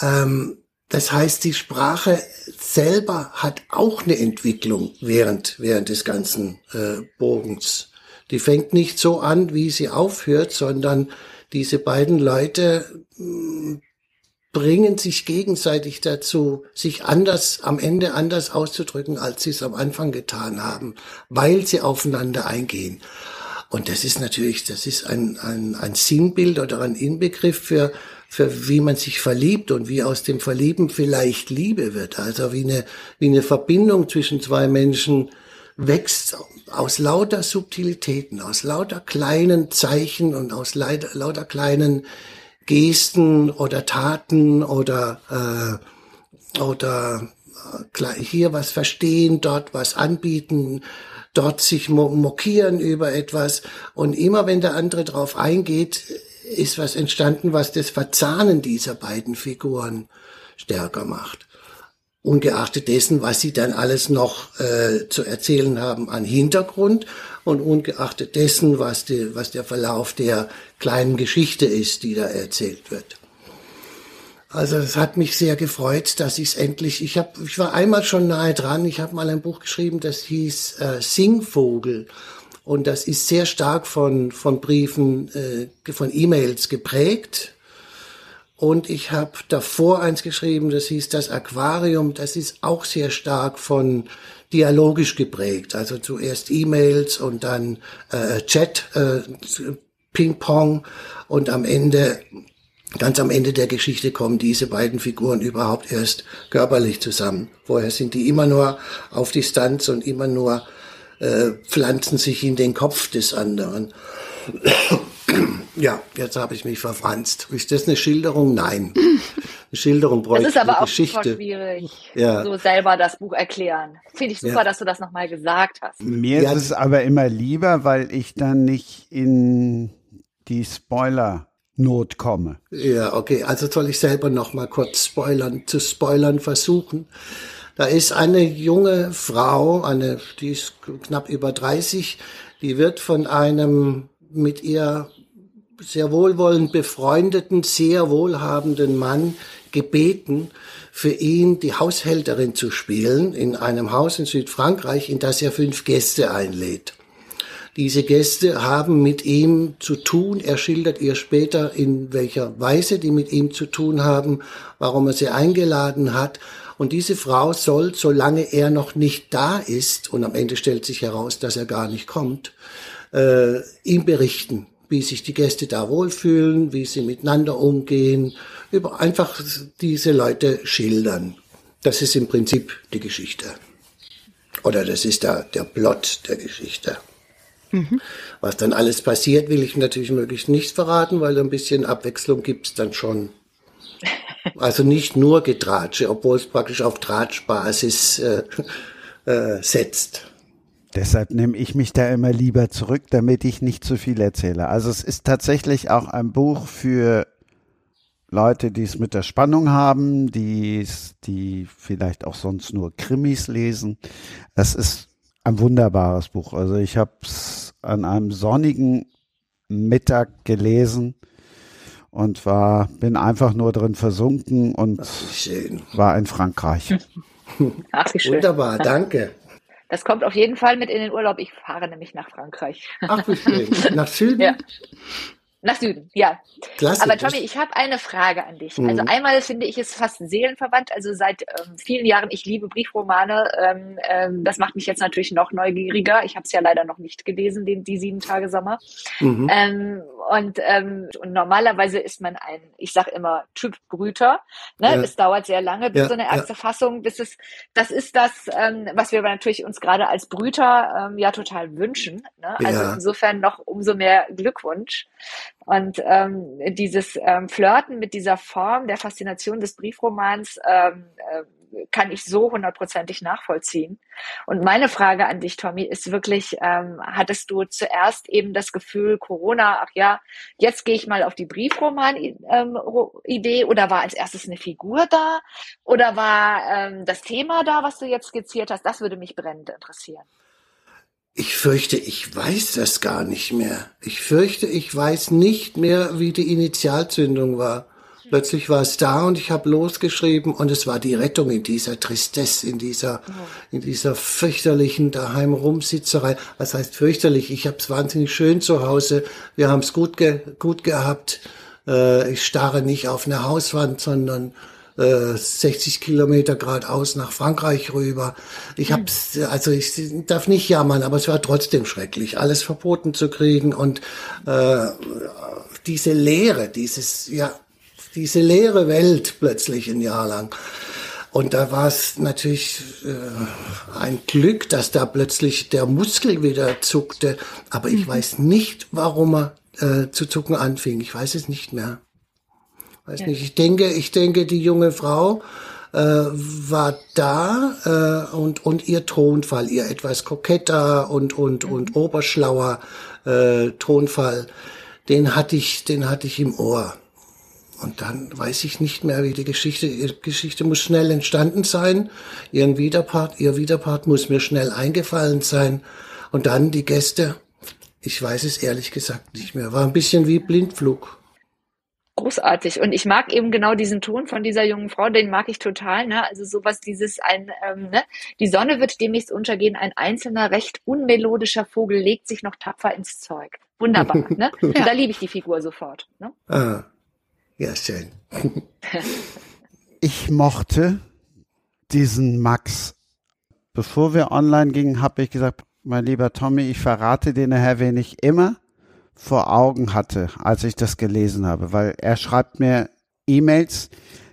[SPEAKER 6] Ähm, das heißt, die Sprache selber hat auch eine Entwicklung während, während des ganzen äh, Bogens. Die fängt nicht so an, wie sie aufhört, sondern diese beiden Leute mh, bringen sich gegenseitig dazu, sich anders, am Ende anders auszudrücken, als sie es am Anfang getan haben, weil sie aufeinander eingehen. Und das ist natürlich, das ist ein, ein, ein Sinnbild oder ein Inbegriff für, für wie man sich verliebt und wie aus dem Verlieben vielleicht Liebe wird. Also wie eine, wie eine Verbindung zwischen zwei Menschen wächst aus lauter Subtilitäten, aus lauter kleinen Zeichen und aus lauter, kleinen Gesten oder Taten oder, äh, oder äh, hier was verstehen, dort was anbieten, dort sich mokieren über etwas. Und immer wenn der andere drauf eingeht, ist was entstanden, was das Verzahnen dieser beiden Figuren stärker macht. Ungeachtet dessen, was sie dann alles noch äh, zu erzählen haben an Hintergrund und ungeachtet dessen, was, die, was der Verlauf der kleinen Geschichte ist, die da erzählt wird. Also es hat mich sehr gefreut, dass ich es endlich, ich habe, ich war einmal schon nahe dran, ich habe mal ein Buch geschrieben, das hieß äh, Singvogel und das ist sehr stark von, von Briefen, äh, von E-Mails geprägt. Und ich habe davor eins geschrieben, das hieß das Aquarium, das ist auch sehr stark von dialogisch geprägt. Also zuerst E-Mails und dann äh, Chat, äh, Ping-Pong und am Ende, ganz am Ende der Geschichte kommen diese beiden Figuren überhaupt erst körperlich zusammen. Vorher sind die immer nur auf Distanz und immer nur äh, pflanzen sich in den Kopf des anderen. Ja, jetzt habe ich mich verfranst. Ist das eine Schilderung? Nein. Eine Schilderung bräuchte
[SPEAKER 5] Das ist aber auch
[SPEAKER 6] Geschichte.
[SPEAKER 5] schwierig,
[SPEAKER 6] Ja.
[SPEAKER 5] so selber das Buch erklären. Finde ich super,
[SPEAKER 6] Ja.
[SPEAKER 5] dass du das nochmal gesagt hast.
[SPEAKER 2] Mir
[SPEAKER 6] Ja.
[SPEAKER 2] ist es aber immer lieber, weil ich dann nicht in die Spoiler-Not komme.
[SPEAKER 6] Ja, okay. Also soll ich selber noch mal kurz spoilern, zu spoilern versuchen. Da ist eine junge Frau, eine, die ist knapp über 30, die wird von einem mit ihr sehr wohlwollend befreundeten, sehr wohlhabenden Mann gebeten, für ihn die Haushälterin zu spielen in einem Haus in Südfrankreich, in das er fünf Gäste einlädt. Diese Gäste haben mit ihm zu tun. Er schildert ihr später, in welcher Weise die mit ihm zu tun haben, warum er sie eingeladen hat. Und diese Frau soll, solange er noch nicht da ist, und am Ende stellt sich heraus, dass er gar nicht kommt, äh, ihm berichten, wie sich die Gäste da wohlfühlen, wie sie miteinander umgehen, über einfach diese Leute schildern. Das ist im Prinzip die Geschichte. Oder das ist der, der Plot der Geschichte. Was dann alles passiert, will ich natürlich möglichst nicht verraten, weil ein bisschen Abwechslung gibt's dann schon. Also nicht nur Getratsche, obwohl es praktisch auf Tratschbasis äh, äh, setzt.
[SPEAKER 2] Deshalb nehme ich mich da immer lieber zurück, damit ich nicht zu viel erzähle. Also es ist tatsächlich auch ein Buch für Leute, die es mit der Spannung haben, die die vielleicht auch sonst nur Krimis lesen. Es ist ein wunderbares Buch. Also ich habe es an einem sonnigen Mittag gelesen und war, bin einfach nur drin versunken und
[SPEAKER 6] Schön.
[SPEAKER 2] war in Frankreich.
[SPEAKER 5] Ach, wie schön.
[SPEAKER 6] Wunderbar, danke.
[SPEAKER 5] Das kommt auf jeden Fall mit in den Urlaub. Ich fahre nämlich nach Frankreich.
[SPEAKER 6] Ach, wie schön. Nach Süden?
[SPEAKER 5] Ja. Nach Süden, ja.
[SPEAKER 6] Klasse.
[SPEAKER 5] Aber Tommy, ich habe eine Frage an dich.
[SPEAKER 6] Mhm.
[SPEAKER 5] Also einmal finde ich es fast seelenverwandt. Also seit ähm, vielen Jahren, ich liebe Briefromane. Ähm, ähm, das macht mich jetzt natürlich noch neugieriger. Ich habe es ja leider noch nicht gelesen, den, die sieben Tage Sommer.
[SPEAKER 6] Mhm.
[SPEAKER 5] Und, ähm, und normalerweise ist man ein, ich sag immer, Typ Brüter. Ne?
[SPEAKER 6] Ja.
[SPEAKER 5] Es dauert sehr lange bis
[SPEAKER 6] Ja,
[SPEAKER 5] so eine
[SPEAKER 6] ja.
[SPEAKER 5] erste Fassung, bis es, das ist das, ähm, was wir aber natürlich uns gerade als Brüter ähm, ja total wünschen. Ne? Also
[SPEAKER 6] Ja.
[SPEAKER 5] insofern noch umso mehr Glückwunsch. Und ähm, dieses ähm, Flirten mit dieser Form der Faszination des Briefromans ähm, äh, kann ich so hundertprozentig nachvollziehen. Und meine Frage an dich, Tommy, ist wirklich, ähm, hattest du zuerst eben das Gefühl, Corona, ach ja, jetzt gehe ich mal auf die Briefroman-Idee oder war als erstes eine Figur da oder war ähm, das Thema da, was du jetzt skizziert hast? Das würde mich brennend interessieren.
[SPEAKER 6] Ich fürchte, ich weiß das gar nicht mehr. Ich fürchte, ich weiß nicht mehr, wie die Initialzündung war. Plötzlich war es da und ich habe losgeschrieben und es war die Rettung in dieser Tristesse, in dieser, in dieser fürchterlichen daheim Rumsitzerei. Was heißt fürchterlich? Ich habe es wahnsinnig schön zu Hause. Wir haben es gut, ge gut gehabt. Äh, ich starre nicht auf eine Hauswand, sondern äh, 60 Kilometer geradeaus nach Frankreich rüber. Ich hab's, also ich darf nicht jammern, aber es war trotzdem schrecklich, alles verboten zu kriegen und äh, diese Leere, dieses, ja, diese leere Welt plötzlich ein Jahr lang. Und da war es natürlich äh, ein Glück, dass da plötzlich der Muskel wieder zuckte. Aber ich weiß nicht, warum er äh, zu zucken anfing. Ich weiß es nicht mehr. Weiß
[SPEAKER 5] Ja.
[SPEAKER 6] nicht. Ich denke, ich denke, die junge Frau äh, war da äh, und und ihr Tonfall, ihr etwas koketter und und und oberschlauer äh, Tonfall, den hatte ich, den hatte ich im Ohr. Und dann weiß ich nicht mehr, wie die Geschichte, ihre Geschichte muss schnell entstanden sein. Ihren Widerpart, ihr Widerpart muss mir schnell eingefallen sein. Und dann die Gäste, ich weiß es ehrlich gesagt nicht mehr. War ein bisschen wie Blindflug.
[SPEAKER 5] Großartig. Und ich mag eben genau diesen Ton von dieser jungen Frau, den mag ich total. Ne? Also sowas, dieses ein, ähm, ne? die Sonne wird demnächst untergehen, ein einzelner, recht unmelodischer Vogel legt sich noch tapfer ins Zeug. Wunderbar. ne? Und Da liebe ich die Figur sofort. Ne?
[SPEAKER 6] Ah, ja, schön.
[SPEAKER 2] Ich mochte diesen Max. Bevor wir online gingen, habe ich gesagt, mein lieber Tommy, ich verrate dir nachher, wen ich immer vor Augen hatte, als ich das gelesen habe, weil er schreibt mir E-Mails,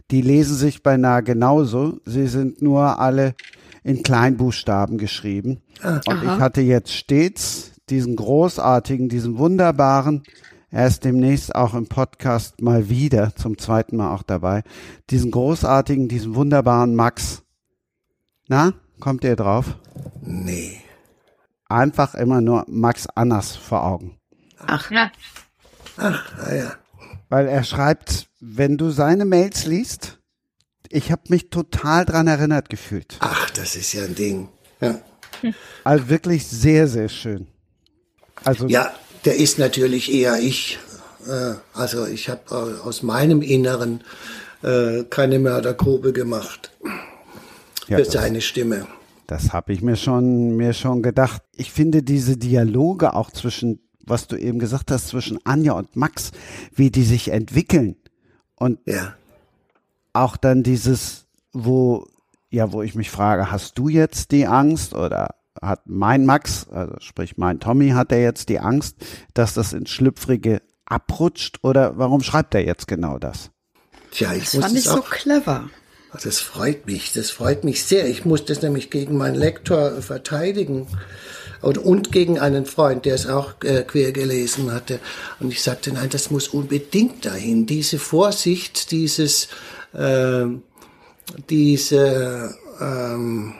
[SPEAKER 2] die lesen sich beinahe genauso. Sie sind nur alle in Kleinbuchstaben geschrieben.
[SPEAKER 6] Ah.
[SPEAKER 2] Und
[SPEAKER 6] Aha.
[SPEAKER 2] ich hatte jetzt stets diesen großartigen, diesen wunderbaren Er ist demnächst auch im Podcast mal wieder, zum zweiten Mal auch dabei. Diesen großartigen, diesen wunderbaren Max. Na, kommt ihr drauf?
[SPEAKER 6] Nee.
[SPEAKER 2] Einfach immer nur Max Annas vor Augen.
[SPEAKER 4] Ach.
[SPEAKER 5] Ja.
[SPEAKER 6] Ach, naja.
[SPEAKER 2] Weil er schreibt, wenn du seine Mails liest, ich habe mich total dran erinnert gefühlt.
[SPEAKER 6] Ach, das ist ja ein Ding. Ja.
[SPEAKER 2] Also wirklich sehr, sehr schön. Also
[SPEAKER 6] Ja, der ist natürlich eher ich. Äh, Also ich habe aus meinem Inneren äh, keine Mördergrube gemacht
[SPEAKER 2] Ja,
[SPEAKER 6] für seine Stimme.
[SPEAKER 2] Das habe ich mir schon, mir schon gedacht. Ich finde diese Dialoge auch zwischen, was du eben gesagt hast, zwischen Anja und Max, wie die sich entwickeln. Und
[SPEAKER 6] Ja.
[SPEAKER 2] auch dann dieses, wo, ja, wo ich mich frage, hast du jetzt die Angst oder hat mein Max, also sprich mein Tommy, hat er jetzt die Angst, dass das ins Schlüpfrige abrutscht oder warum schreibt er jetzt genau das?
[SPEAKER 6] Tja, ich
[SPEAKER 4] Das
[SPEAKER 6] muss
[SPEAKER 4] fand
[SPEAKER 6] es
[SPEAKER 4] ich so clever.
[SPEAKER 6] Das freut mich, das freut mich sehr. Ich muss das nämlich gegen meinen Lektor verteidigen und, und gegen einen Freund, der es auch äh, quer gelesen hatte. Und ich sagte, nein, das muss unbedingt dahin. Diese Vorsicht, dieses, ähm, diese, ähm,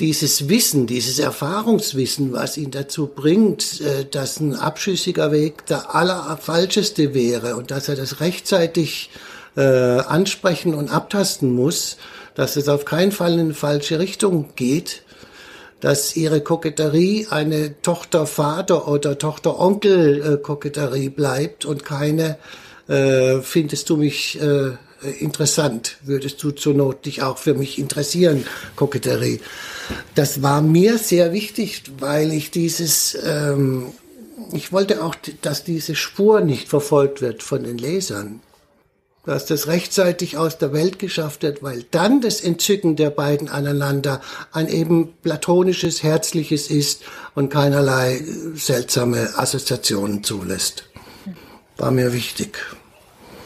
[SPEAKER 6] dieses Wissen, dieses Erfahrungswissen, was ihn dazu bringt, äh, dass ein abschüssiger Weg der allerfalscheste wäre und dass er das rechtzeitig äh, ansprechen und abtasten muss, dass es auf keinen Fall in eine falsche Richtung geht, dass ihre Koketterie eine Tochter-Vater- oder Tochter-Onkel-Koketterie bleibt und keine, äh, findest du mich äh, interessant, würdest du zur Not dich auch für mich interessieren, Koketterie. Das war mir sehr wichtig, weil ich dieses, ähm, ich wollte auch, dass diese Spur nicht verfolgt wird von den Lesern dass das rechtzeitig aus der Welt geschafft wird, weil dann das Entzücken der beiden aneinander ein eben platonisches, herzliches ist und keinerlei äh, seltsame Assoziationen zulässt. War mir wichtig.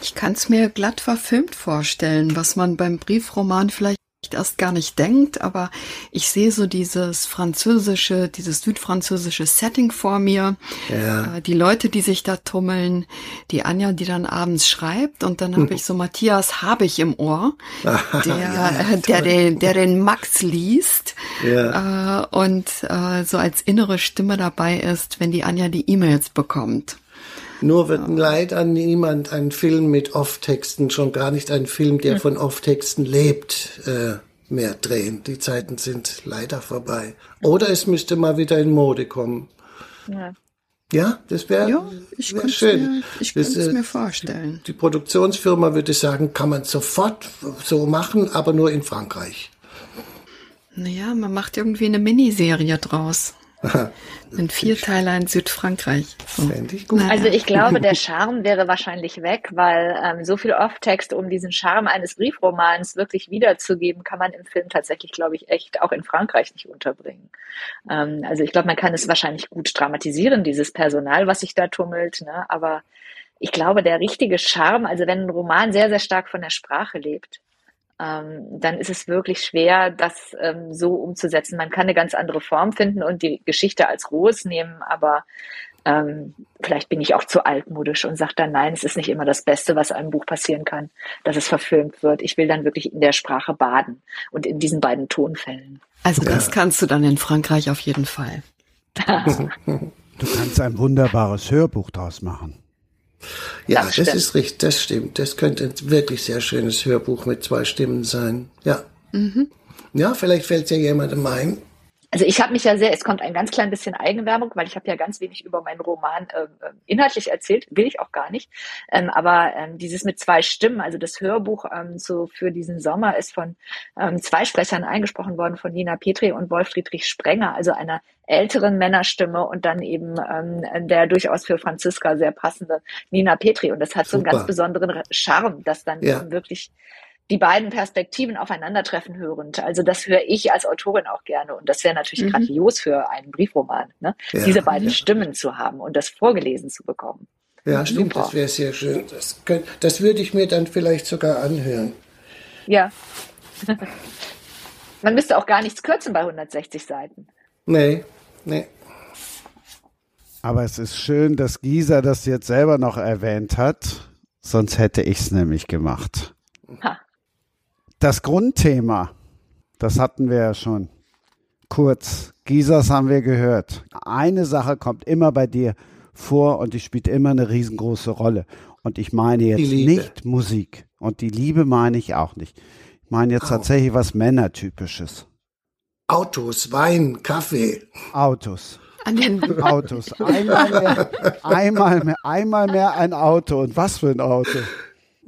[SPEAKER 4] Ich kann es mir glatt verfilmt vorstellen, was man beim Briefroman vielleicht erst gar nicht denkt, aber ich sehe so dieses französische, dieses südfranzösische Setting vor mir.
[SPEAKER 6] Ja.
[SPEAKER 4] Äh, Die Leute, die sich da tummeln, die Anja, die dann abends schreibt und dann habe ich so Matthias Habich im Ohr, der,
[SPEAKER 6] Ja,
[SPEAKER 4] äh, der, den, der den Max liest
[SPEAKER 6] Ja.
[SPEAKER 4] äh, und so als innere Stimme dabei ist, wenn die Anja die E-Mails bekommt.
[SPEAKER 6] Nur wird leider niemand einen Film mit Off-Texten, schon gar nicht einen Film, der von Off-Texten lebt, äh, mehr drehen. Die Zeiten sind leider vorbei. Oder es müsste mal wieder in Mode kommen.
[SPEAKER 5] Ja.
[SPEAKER 6] Ja, das wäre
[SPEAKER 4] Ja,
[SPEAKER 6] wär schön.
[SPEAKER 4] mir, ich könnte es
[SPEAKER 6] äh,
[SPEAKER 4] mir vorstellen.
[SPEAKER 6] Die Produktionsfirma würde sagen, kann man sofort so machen, aber nur in Frankreich.
[SPEAKER 4] Naja, man macht irgendwie eine Miniserie draus. Ein Vierteiler in Südfrankreich. So.
[SPEAKER 6] Fände ich gut.
[SPEAKER 5] Also ich glaube, der Charme wäre wahrscheinlich weg, weil ähm, so viel Off-Text, um diesen Charme eines Briefromans wirklich wiederzugeben, kann man im Film tatsächlich, glaube ich, echt auch in Frankreich nicht unterbringen. Ähm, also ich glaube, man kann es wahrscheinlich gut dramatisieren, dieses Personal, was sich da tummelt, ne? aber ich glaube, der richtige Charme, also wenn ein Roman sehr, sehr stark von der Sprache lebt, ähm, dann ist es wirklich schwer, das ähm, so umzusetzen. Man kann eine ganz andere Form finden und die Geschichte als rohes nehmen, aber ähm, vielleicht bin ich auch zu altmodisch und sage dann, nein, es ist nicht immer das Beste, was einem Buch passieren kann, dass es verfilmt wird. Ich will dann wirklich in der Sprache baden und in diesen beiden Tonfällen.
[SPEAKER 4] Also das kannst du dann in Frankreich auf jeden Fall.
[SPEAKER 2] Du kannst ein wunderbares Hörbuch draus machen.
[SPEAKER 6] Ja,
[SPEAKER 5] Das
[SPEAKER 6] das, ist richtig, das stimmt. Das könnte ein wirklich sehr schönes Hörbuch mit zwei Stimmen sein. Ja. Ja, vielleicht fällt ja jemandem ein.
[SPEAKER 5] Also ich habe mich ja sehr, es kommt ein ganz klein bisschen Eigenwerbung, weil ich habe ja ganz wenig über meinen Roman ähm, inhaltlich erzählt, will ich auch gar nicht. Ähm, aber ähm, dieses mit zwei Stimmen, also das Hörbuch ähm, so für diesen Sommer ist von ähm, zwei Sprechern eingesprochen worden, von Nina Petri und Wolf Friedrich Sprenger, also einer älteren Männerstimme und dann eben ähm, der durchaus für Franziska sehr passende Nina Petri. Und das hat so einen
[SPEAKER 6] Super.
[SPEAKER 5] ganz besonderen Charme, dass dann
[SPEAKER 6] Ja.
[SPEAKER 5] wirklich die beiden Perspektiven aufeinandertreffen hörend. Also das höre ich als Autorin auch gerne. Und das wäre natürlich
[SPEAKER 4] Mhm.
[SPEAKER 5] grandios für einen Briefroman, ne?
[SPEAKER 6] Ja.
[SPEAKER 5] diese beiden Stimmen zu haben und das vorgelesen zu bekommen.
[SPEAKER 6] Ja, stimmt,
[SPEAKER 5] Super.
[SPEAKER 6] das wäre sehr schön. Das, könnt, das würde ich mir dann vielleicht sogar anhören.
[SPEAKER 5] Ja. Man müsste auch gar nichts kürzen bei 160 Seiten.
[SPEAKER 6] Nee, nee.
[SPEAKER 2] Aber es ist schön, dass Gisa das jetzt selber noch erwähnt hat, sonst hätte ich es nämlich gemacht.
[SPEAKER 5] Ha.
[SPEAKER 2] Das Grundthema, das hatten wir ja schon kurz. Gisas haben wir gehört. Eine Sache kommt immer bei dir vor und die spielt immer eine riesengroße Rolle. Und ich meine jetzt nicht Musik. Und die Liebe meine ich auch nicht. Ich meine jetzt
[SPEAKER 6] Au.
[SPEAKER 2] tatsächlich was Männertypisches.
[SPEAKER 6] Autos, Wein, Kaffee.
[SPEAKER 2] Autos.
[SPEAKER 4] An den
[SPEAKER 2] Autos. Einmal mehr, einmal mehr, einmal mehr ein Auto. Und was für ein Auto?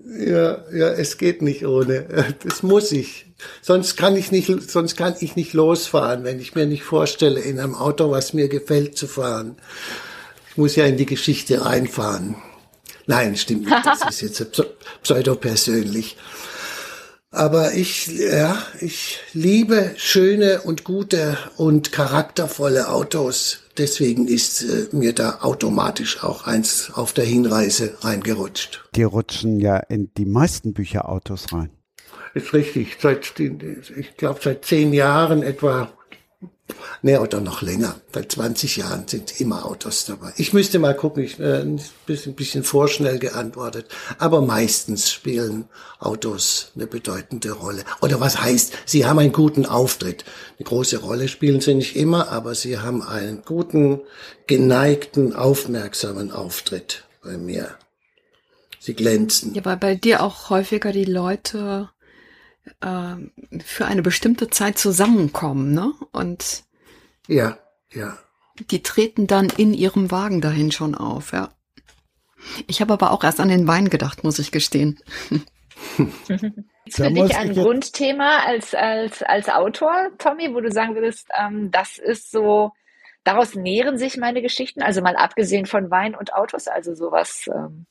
[SPEAKER 6] Ja, ja, es geht nicht ohne. Das muss ich. Sonst kann ich nicht, sonst kann ich nicht losfahren, wenn ich mir nicht vorstelle, in einem Auto, was mir gefällt, zu fahren. Ich muss ja in die Geschichte reinfahren. Nein, stimmt nicht. Das ist jetzt pseu- pseudo-persönlich. Aber ich, ja, ich liebe schöne und gute und charaktervolle Autos. Deswegen ist äh, mir da automatisch auch eins auf der Hinreise reingerutscht.
[SPEAKER 2] Die rutschen ja in die meisten Bücher Autos rein.
[SPEAKER 6] Ist richtig. Seit, den- ich glaube, seit zehn Jahren etwa, ne, oder noch länger. Seit 20 Jahren sind immer Autos dabei. Ich müsste mal gucken, ich äh, ein bisschen, bisschen vorschnell geantwortet. Aber meistens spielen Autos eine bedeutende Rolle. Oder was heißt, sie haben einen guten Auftritt. Eine große Rolle spielen sie nicht immer, aber sie haben einen guten, geneigten, aufmerksamen Auftritt bei mir. Sie glänzen.
[SPEAKER 4] Ja, weil bei dir auch häufiger die Leute ähm, für eine bestimmte Zeit zusammenkommen, ne? Und
[SPEAKER 6] Ja, ja.
[SPEAKER 4] die treten dann in ihrem Wagen dahin schon auf, ja. Ich habe aber auch erst an den Wein gedacht, muss ich gestehen.
[SPEAKER 5] Ist für dich ein Grundthema als, als, als Autor, Tommy, wo du sagen würdest, ähm, das ist so, daraus nähren sich meine Geschichten, also mal abgesehen von Wein und Autos, also sowas ähm,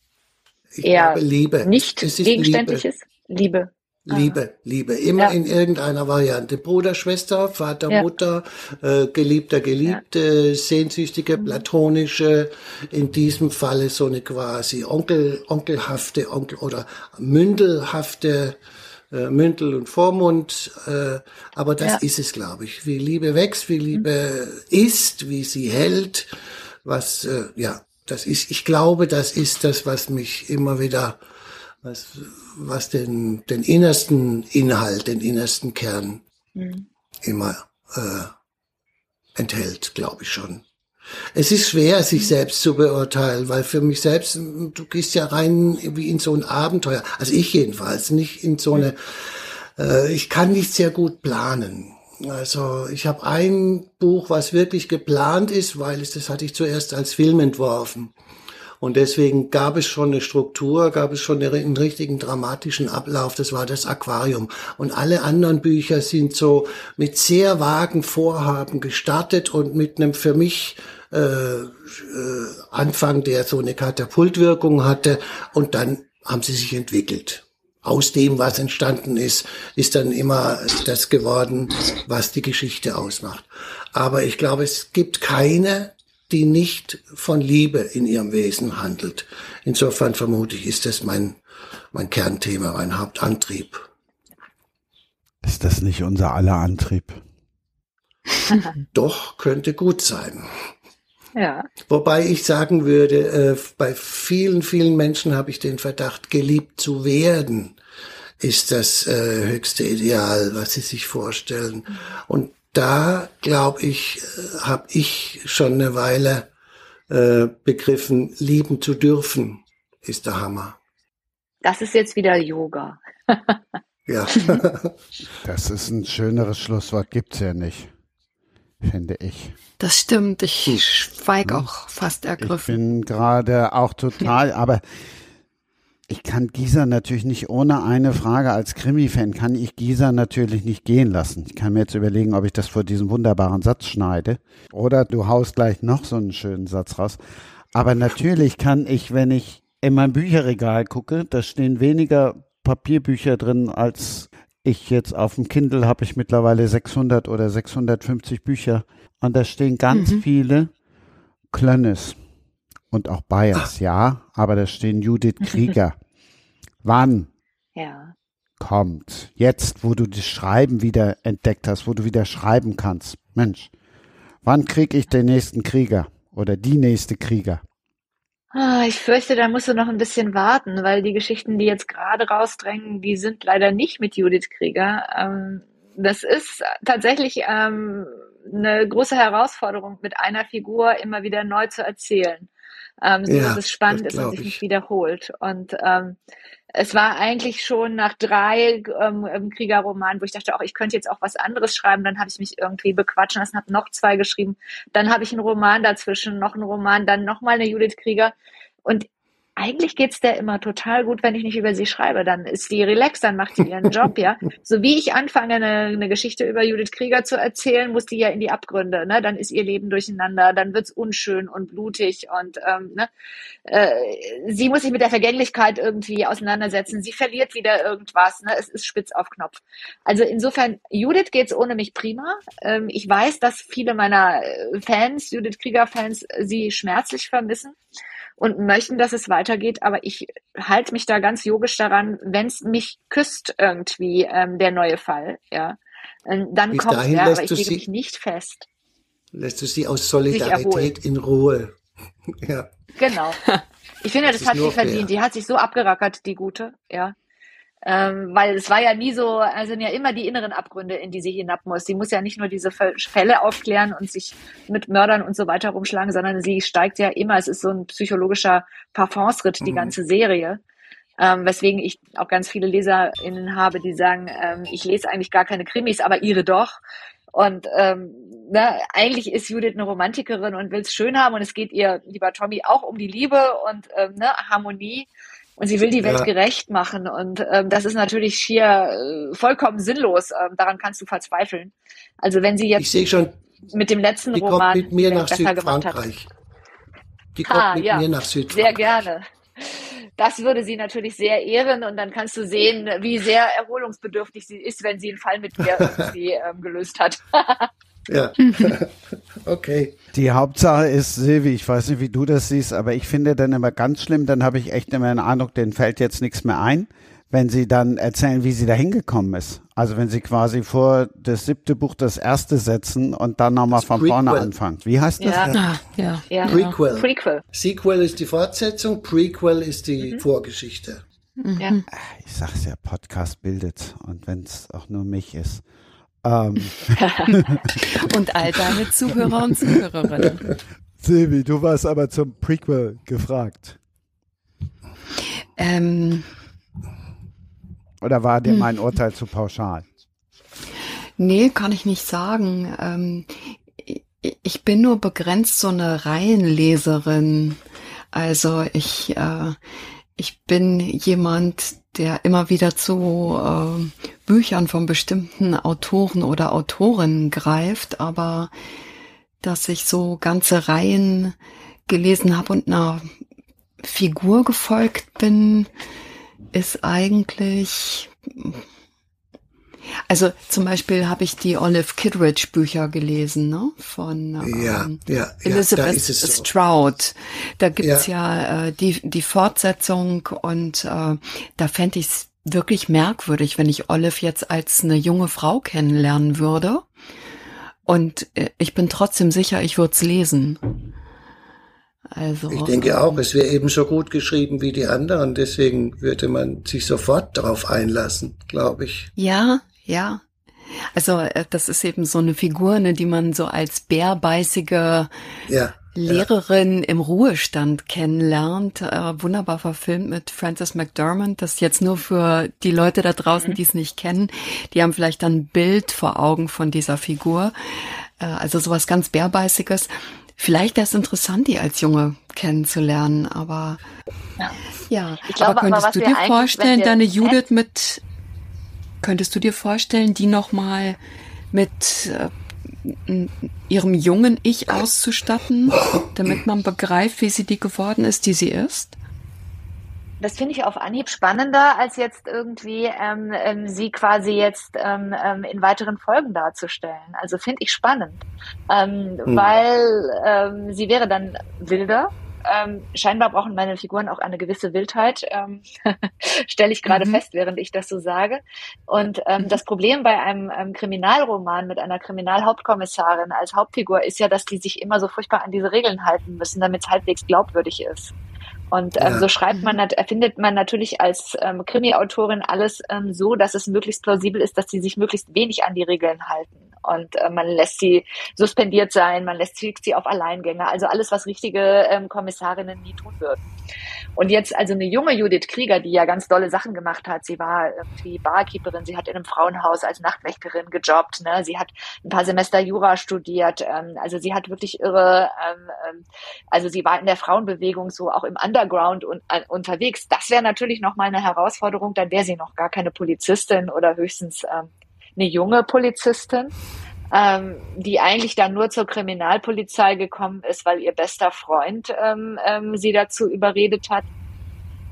[SPEAKER 6] Ich
[SPEAKER 5] eher
[SPEAKER 6] glaube, Liebe.
[SPEAKER 5] nicht gegenständliches. Liebe.
[SPEAKER 6] Liebe, Liebe, immer
[SPEAKER 5] Ja.
[SPEAKER 6] in irgendeiner Variante. Bruder, Schwester, Vater,
[SPEAKER 5] Ja.
[SPEAKER 6] Mutter, äh, Geliebter, Geliebte, sehnsüchtige,
[SPEAKER 5] Mhm.
[SPEAKER 6] platonische, in diesem Falle so eine quasi Onkel, onkelhafte, Onkel oder mündelhafte, äh, Mündel und Vormund, äh, aber das
[SPEAKER 5] Ja.
[SPEAKER 6] ist es, glaube ich. Wie Liebe wächst, wie Liebe ist, wie sie hält, was, äh, ja, das ist, ich glaube, das ist das, was mich immer wieder was, was den, den innersten Inhalt, den innersten Kern
[SPEAKER 5] Mhm.
[SPEAKER 6] immer äh, enthält, glaube ich schon. Es ist schwer, sich selbst zu beurteilen, weil für mich selbst, du gehst ja rein wie in so ein Abenteuer. Also ich jedenfalls, nicht in so eine, äh, ich kann nicht sehr gut planen. Also ich habe ein Buch, was wirklich geplant ist, weil es, das hatte ich zuerst als Film entworfen. Und deswegen gab es schon eine Struktur, gab es schon einen richtigen dramatischen Ablauf. Das war das Aquarium. Und alle anderen Bücher sind so mit sehr vagen Vorhaben gestartet und mit einem für mich äh, äh, Anfang, der so eine Katapultwirkung hatte. Und dann haben sie sich entwickelt. Aus dem, was entstanden ist, ist dann immer das geworden, was die Geschichte ausmacht. Aber ich glaube, es gibt keine die nicht von Liebe in ihrem Wesen handelt. Insofern vermute ich, ist das mein, mein Kernthema, mein Hauptantrieb.
[SPEAKER 2] Ist das nicht unser aller Antrieb?
[SPEAKER 6] Doch, könnte gut sein.
[SPEAKER 5] Ja.
[SPEAKER 6] Wobei ich sagen würde, äh, bei vielen, vielen Menschen habe ich den Verdacht, geliebt zu werden, ist das äh, höchste Ideal, was sie sich vorstellen. Und da, glaube ich, äh, habe ich schon eine Weile äh, begriffen, lieben zu dürfen, ist der Hammer.
[SPEAKER 5] Das ist jetzt wieder Yoga.
[SPEAKER 6] Ja.
[SPEAKER 2] Das ist ein schöneres Schlusswort, gibt's ja nicht, finde ich.
[SPEAKER 4] Das stimmt, ich schweig auch fast
[SPEAKER 2] Ich
[SPEAKER 4] ergriffen.
[SPEAKER 2] bin gerade auch total, aber ich kann Gisa natürlich nicht ohne eine Frage als Krimi-Fan kann ich Gisa natürlich nicht gehen lassen. Ich kann mir jetzt überlegen, ob ich das vor diesem wunderbaren Satz schneide oder du haust gleich noch so einen schönen Satz raus. Aber natürlich kann ich, wenn ich in mein Bücherregal gucke, da stehen weniger Papierbücher drin, als ich jetzt auf dem Kindle habe ich mittlerweile 600 oder 650 Bücher und da stehen ganz
[SPEAKER 4] Mhm.
[SPEAKER 2] viele Klönnes und auch Bayers, ja, aber da stehen Judith Krieger. Wann
[SPEAKER 5] Ja.
[SPEAKER 2] kommt jetzt, wo du das Schreiben wieder entdeckt hast, wo du wieder schreiben kannst? Mensch, wann krieg ich den nächsten Krieger? oder die nächste Krieger?
[SPEAKER 5] Ah, Ich fürchte, da musst du noch ein bisschen warten, weil die Geschichten, die jetzt gerade rausdrängen, die sind leider nicht mit Judith Krieger. Ähm, Das ist tatsächlich ähm, eine große Herausforderung, mit einer Figur immer wieder neu zu erzählen, ähm, so
[SPEAKER 6] Ja,
[SPEAKER 5] dass es spannend ist und sich
[SPEAKER 6] ich.
[SPEAKER 5] nicht wiederholt. Und ähm, es war eigentlich schon nach drei ähm, Kriegerromanen, wo ich dachte, auch ich könnte jetzt auch was anderes schreiben. Dann habe ich mich irgendwie bequatschen lassen, habe noch zwei geschrieben. Dann habe ich einen Roman dazwischen, noch einen Roman, dann nochmal eine Judith Krieger. Und eigentlich geht's der immer total gut, wenn ich nicht über sie schreibe. Dann ist die relaxed, dann macht sie ihren Job, ja. So wie ich anfange, eine, eine Geschichte über Judith Krieger zu erzählen, muss die ja in die Abgründe. Ne? Dann ist ihr Leben durcheinander, dann wird's unschön und blutig und ähm, ne? äh, sie muss sich mit der Vergänglichkeit irgendwie auseinandersetzen. Sie verliert wieder irgendwas. Ne? Es ist spitz auf Knopf. Also insofern, Judith geht's ohne mich prima. Ähm, ich weiß, dass viele meiner äh, Fans, Judith Krieger-Fans, sie schmerzlich vermissen und möchten, dass es weitergeht, aber ich halte mich da ganz yogisch daran, wenn es mich küsst irgendwie ähm, der neue Fall, ja, ähm, dann kommt er,
[SPEAKER 6] lässt
[SPEAKER 5] aber ich lege mich nicht fest.
[SPEAKER 6] Lässt du sie aus. Solidarität in Ruhe. Ja.
[SPEAKER 5] Genau. Ich finde,
[SPEAKER 6] Das
[SPEAKER 5] das, hat sie
[SPEAKER 6] fair.
[SPEAKER 5] verdient. Die hat sich so abgerackert, die gute, ja. Ähm, weil es war ja nie so, also sind ja immer die inneren Abgründe, in die sie hinab muss. Sie muss ja nicht nur diese Fäll- Fälle aufklären und sich mit Mördern und so weiter rumschlagen, sondern sie steigt ja immer. Es ist so ein psychologischer Parfumsritt, die
[SPEAKER 6] Mhm.
[SPEAKER 5] ganze Serie. Ähm, weswegen ich auch ganz viele LeserInnen habe, die sagen, ähm, ich lese eigentlich gar keine Krimis, aber ihre doch. Und ähm, ne, eigentlich ist Judith eine Romantikerin und will es schön haben und es geht ihr, lieber Tommy, auch um die Liebe und ähm, ne, Harmonie. Und sie will die Welt
[SPEAKER 6] Ja.
[SPEAKER 5] gerecht machen. Und ähm, das ist natürlich schier äh, vollkommen sinnlos. Ähm, daran kannst du verzweifeln. Also wenn sie jetzt
[SPEAKER 6] schon,
[SPEAKER 5] mit dem letzten
[SPEAKER 6] die kommt
[SPEAKER 5] Roman
[SPEAKER 6] mit mir nach. Südfrankreich. Die kommt
[SPEAKER 5] Ha,
[SPEAKER 6] mit
[SPEAKER 5] ja,
[SPEAKER 6] mir nach
[SPEAKER 5] sehr
[SPEAKER 6] Südfrankreich.
[SPEAKER 5] gerne. Das würde sie natürlich sehr ehren und dann kannst du sehen, wie sehr erholungsbedürftig sie ist, wenn sie einen Fall mit mir ähm, gelöst hat.
[SPEAKER 6] Ja. okay.
[SPEAKER 2] Die Hauptsache ist, Silvi, ich weiß nicht, wie du das siehst, aber ich finde dann immer ganz schlimm, dann habe ich echt immer den Eindruck, denen fällt jetzt nichts mehr ein, wenn sie dann erzählen, wie sie da hingekommen ist. Also wenn sie quasi vor das siebte Buch das erste setzen und dann nochmal von vorne
[SPEAKER 6] Prequel.
[SPEAKER 2] anfangen. Wie heißt das?
[SPEAKER 5] Ja.
[SPEAKER 4] Ah, ja.
[SPEAKER 5] Ja.
[SPEAKER 6] Prequel.
[SPEAKER 5] Prequel.
[SPEAKER 6] Sequel ist die Fortsetzung, Prequel ist die
[SPEAKER 5] Mhm.
[SPEAKER 6] Vorgeschichte.
[SPEAKER 5] Ja.
[SPEAKER 2] Ich sag's ja, Podcast bildet und wenn es auch nur mich ist. Ähm,
[SPEAKER 4] Und all deine Zuhörer und Zuhörerinnen.
[SPEAKER 2] Silvi, du warst aber zum Prequel gefragt.
[SPEAKER 4] Ähm,
[SPEAKER 2] Oder war dir mein Urteil zu pauschal?
[SPEAKER 4] nee, kann ich nicht sagen. Ähm, ich- ich bin nur begrenzt so eine Reihenleserin. Also ich, äh, ich bin jemand, der immer wieder zu äh, Büchern von bestimmten Autoren oder Autorinnen greift, aber dass ich so ganze Reihen gelesen habe und einer Figur gefolgt bin, ist eigentlich also zum Beispiel habe ich die Olive Kidridge Bücher gelesen, ne? Von
[SPEAKER 6] Ja,
[SPEAKER 4] ähm,
[SPEAKER 6] ja, ja,
[SPEAKER 4] Elizabeth
[SPEAKER 6] da ist es so.
[SPEAKER 4] Stroud. Da gibt's ja, äh, die, die Fortsetzung und äh, da fände ich es wirklich merkwürdig, wenn ich Olive jetzt als eine junge Frau kennenlernen würde. Und äh, ich bin trotzdem sicher, ich würde es lesen. Also
[SPEAKER 6] Ich denke auch, es wäre ebenso gut geschrieben wie die anderen, deswegen würde man sich sofort darauf einlassen, glaube ich.
[SPEAKER 4] Ja, ja. Also äh, das ist eben so eine Figur, ne, die man so als bärbeißige
[SPEAKER 6] Ja.
[SPEAKER 4] Lehrerin im Ruhestand kennenlernt. Äh, wunderbar verfilmt mit Frances McDermott. Das jetzt nur für die Leute da draußen, die es nicht kennen. Die haben vielleicht dann ein Bild vor Augen von dieser Figur. Äh, also sowas ganz bärbeißiges. Vielleicht wäre es interessant, die als Junge kennenzulernen, aber
[SPEAKER 5] Ja.
[SPEAKER 4] ja.
[SPEAKER 5] Ich glaube
[SPEAKER 4] aber
[SPEAKER 5] aber,
[SPEAKER 4] könntest
[SPEAKER 5] was
[SPEAKER 4] du dir vorstellen, deine Judith mit, könntest du dir vorstellen, die nochmal mit äh, ihrem jungen Ich auszustatten, damit man begreift, wie sie die geworden ist, die sie ist?
[SPEAKER 5] Das finde ich auf Anhieb spannender, als jetzt irgendwie ähm, ähm, sie quasi jetzt ähm, ähm, in weiteren Folgen darzustellen. Also finde ich spannend, ähm,
[SPEAKER 6] Hm.
[SPEAKER 5] weil ähm, sie wäre dann wilder, ähm, scheinbar brauchen meine Figuren auch eine gewisse Wildheit, ähm, stelle ich gerade mhm. fest, während ich das so sage. Und ähm, mhm. das Problem bei einem, einem Kriminalroman mit einer Kriminalhauptkommissarin als Hauptfigur ist ja, dass die sich immer so furchtbar an diese Regeln halten müssen, damit es halbwegs glaubwürdig ist. Und ähm, ja. so schreibt man, erfindet man natürlich als ähm, Krimi-Autorin alles ähm, so, dass es möglichst plausibel ist, dass sie sich möglichst wenig an die Regeln halten. Und äh, man lässt sie suspendiert sein, man lässt sie, auf Alleingänge. Also alles, was richtige ähm, Kommissarinnen nie tun würden. Und jetzt also eine junge Judith Krieger, die ja ganz dolle Sachen gemacht hat. Sie war irgendwie Barkeeperin, sie hat in einem Frauenhaus als Nachtwächterin gejobbt, ne? sie hat ein paar Semester Jura studiert. Ähm, also sie hat wirklich irre, ähm, ähm, also sie war in der Frauenbewegung so auch im Underground und, äh, unterwegs. Das wäre natürlich nochmal eine Herausforderung, dann wäre sie noch gar keine Polizistin oder höchstens ähm, eine junge Polizistin ähm, die eigentlich dann nur zur Kriminalpolizei gekommen ist, weil ihr bester Freund ähm, ähm, sie dazu überredet hat,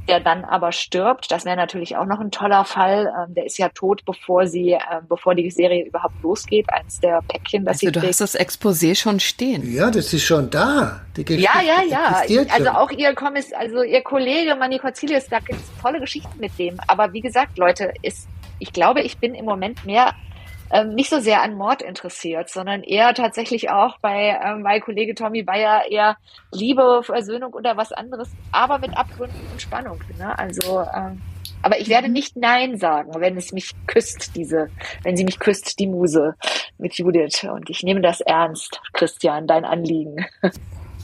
[SPEAKER 5] der dann aber stirbt. Das wäre natürlich auch noch ein toller Fall. Ähm, der ist ja tot, bevor sie, äh, bevor die Serie überhaupt losgeht. Eins der Päckchen, das
[SPEAKER 4] also
[SPEAKER 5] sie
[SPEAKER 4] du hast das Exposé schon stehen.
[SPEAKER 6] Ja, das ist schon da.
[SPEAKER 5] Die ja, ja, ja. Also auch ihr Kommiss, also ihr Kollege Manny Corzilius, da gibt es tolle Geschichten mit dem. Aber wie gesagt, Leute, ist, ich glaube, ich bin im Moment mehr ähm, nicht so sehr an Mord interessiert, sondern eher tatsächlich auch bei ähm, mein Kollege Tommy Bayer eher Liebe, Versöhnung oder was anderes, aber mit Abgründen und Spannung. Ne? Also, ähm, aber ich werde nicht Nein sagen, wenn es mich küsst, diese, wenn sie mich küsst, die Muse mit Judith. Und ich nehme das ernst, Christian, dein Anliegen.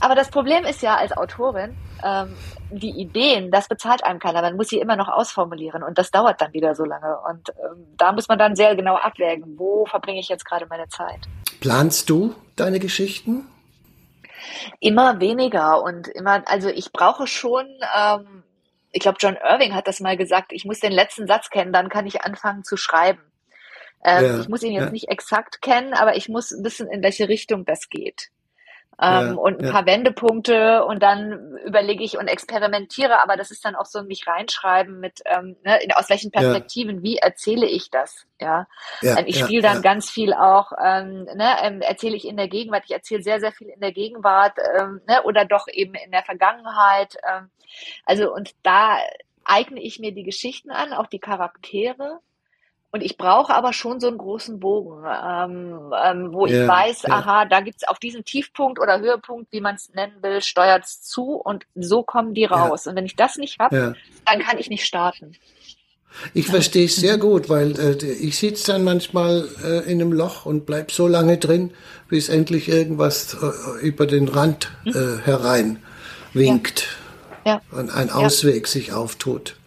[SPEAKER 5] Aber das Problem ist ja als Autorin, ähm, die Ideen, das bezahlt einem keiner. Man muss sie immer noch ausformulieren und das dauert dann wieder so lange. Und ähm, da muss man dann sehr genau abwägen, wo verbringe ich jetzt gerade meine Zeit.
[SPEAKER 6] Planst du deine Geschichten?
[SPEAKER 5] Immer weniger und immer, also ich brauche schon, ähm, ich glaube, John Irving hat das mal gesagt, ich muss den letzten Satz kennen, dann kann ich anfangen zu schreiben. Ähm, ja, ich muss ihn jetzt ja. nicht exakt kennen, aber ich muss wissen, in welche Richtung das geht ähm, ja, und ein ja. paar Wendepunkte und dann überlege ich und experimentiere, aber das ist dann auch so ein mich reinschreiben mit, ähm, ne, in, aus welchen Perspektiven, ja. wie erzähle ich das, ja. Ähm, ich spiele dann ganz viel auch, ähm, ne, ähm, erzähle ich in der Gegenwart, ich erzähle sehr, sehr viel in der Gegenwart ähm, ne, oder doch eben in der Vergangenheit. Ähm, also und da eigne ich mir die Geschichten an, auch die Charaktere und ich brauche aber schon so einen großen Bogen, ähm, ähm, wo ja, ich weiß, ja. aha, da gibt's auf diesen Tiefpunkt oder Höhepunkt, wie man es nennen will, steuert's zu und so kommen die raus. Ja. Und wenn ich das nicht habe, dann kann ich nicht starten.
[SPEAKER 6] Ich verstehe es sehr gut, weil äh, ich sitze dann manchmal äh, in einem Loch und bleib so lange drin, bis endlich irgendwas äh, über den Rand hm? äh, herein winkt ja. und ein Ausweg sich auftut.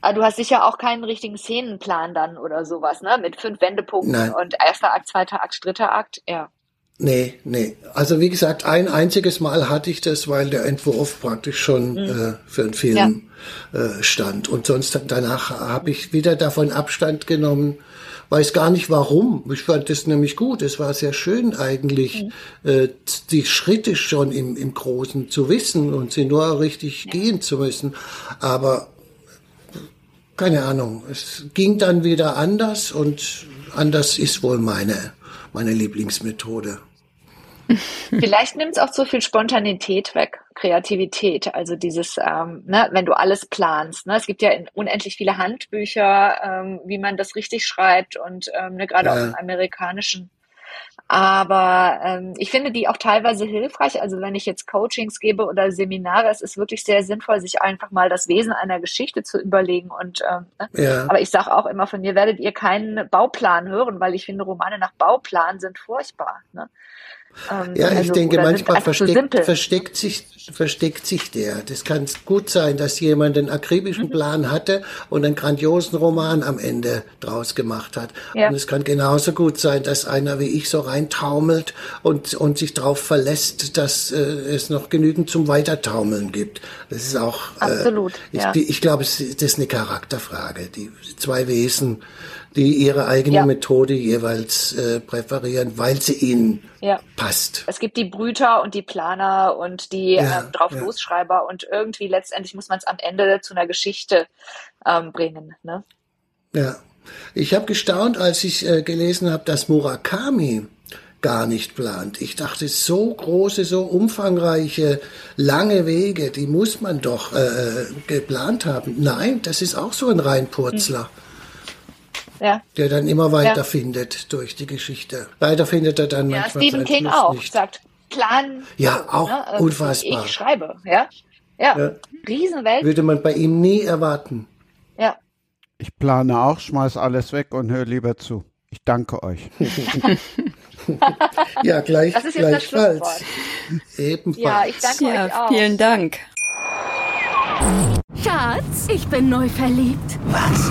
[SPEAKER 5] Aber du hast sicher auch keinen richtigen Szenenplan dann oder sowas, ne? Mit fünf Wendepunkten Nein. und erster Akt, zweiter Akt, dritter Akt, ja.
[SPEAKER 6] Nee, nee. Also wie gesagt, ein einziges Mal hatte ich das, weil der Entwurf praktisch schon mhm. äh, für einen Film ja. äh, stand. Und sonst danach habe ich wieder davon Abstand genommen. Weiß gar nicht warum. Ich fand das nämlich gut. Es war sehr schön eigentlich, mhm. äh, die Schritte schon im, im Großen zu wissen und sie nur richtig ja. gehen zu müssen. Aber keine Ahnung. Es ging dann wieder anders und anders ist wohl meine, meine Lieblingsmethode.
[SPEAKER 5] Vielleicht nimmt es auch zu viel Spontanität weg, Kreativität. Also dieses, ähm, ne, wenn du alles planst. Ne? Es gibt ja unendlich viele Handbücher, ähm, wie man das richtig schreibt und ähm, ne, gerade ja. auch im amerikanischen aber ähm, ich finde die auch teilweise hilfreich. Also wenn ich jetzt Coachings gebe oder Seminare, es ist wirklich sehr sinnvoll, sich einfach mal das Wesen einer Geschichte zu überlegen. Und ähm, ne? ja. aber ich sage auch immer, von mir werdet ihr keinen Bauplan hören, weil ich finde, Romane nach Bauplan sind furchtbar. Ne?
[SPEAKER 6] Ähm, ja, also, ich denke, manchmal versteckt, versteckt, sich, versteckt sich der. Das kann gut sein, dass jemand einen akribischen mhm. Plan hatte und einen grandiosen Roman am Ende draus gemacht hat. Ja. Und es kann genauso gut sein, dass einer wie ich so reintaumelt und, und sich darauf verlässt, dass äh, es noch genügend zum Weitertaumeln gibt. Das ist auch,
[SPEAKER 5] äh, Absolut,
[SPEAKER 6] äh, ich, ja. ich glaube, das ist eine Charakterfrage. Die zwei Wesen, die ihre eigene ja. Methode jeweils äh, präferieren, weil sie ihnen ja. passt.
[SPEAKER 5] Es gibt die Brüter und die Planer und die ja, ähm, drauf Losschreiber und irgendwie letztendlich muss man es am Ende zu einer Geschichte ähm, bringen. Ne?
[SPEAKER 6] Ja, ich habe gestaunt, als ich äh, gelesen habe, dass Murakami gar nicht plant. Ich dachte, so große, so umfangreiche, lange Wege, die muss man doch äh, geplant haben. Nein, das ist auch so ein Reinpurzler.
[SPEAKER 5] Ja.
[SPEAKER 6] Der dann immer weiterfindet durch die Geschichte. Leider findet er dann
[SPEAKER 5] Ja,
[SPEAKER 6] manchmal
[SPEAKER 5] Stephen
[SPEAKER 6] seinen
[SPEAKER 5] King
[SPEAKER 6] Schluss
[SPEAKER 5] auch.
[SPEAKER 6] nicht.
[SPEAKER 5] Sagt, Plan.
[SPEAKER 6] Ja, auch
[SPEAKER 5] ne, äh,
[SPEAKER 6] unfassbar.
[SPEAKER 5] Ich schreibe, ja. Ja.
[SPEAKER 6] Ja.
[SPEAKER 5] Riesenwelt.
[SPEAKER 6] Würde man bei ihm nie erwarten.
[SPEAKER 5] Ja.
[SPEAKER 2] Ich plane auch, schmeiß alles weg und hör lieber zu. Ich danke euch.
[SPEAKER 6] Ja, gleich,
[SPEAKER 5] Das ist jetzt das
[SPEAKER 6] gleichfalls. Ebenfalls.
[SPEAKER 5] Ja, ich danke
[SPEAKER 4] Ja,
[SPEAKER 5] euch auch.
[SPEAKER 4] vielen Dank.
[SPEAKER 9] Schatz, ich bin neu verliebt.
[SPEAKER 10] Was?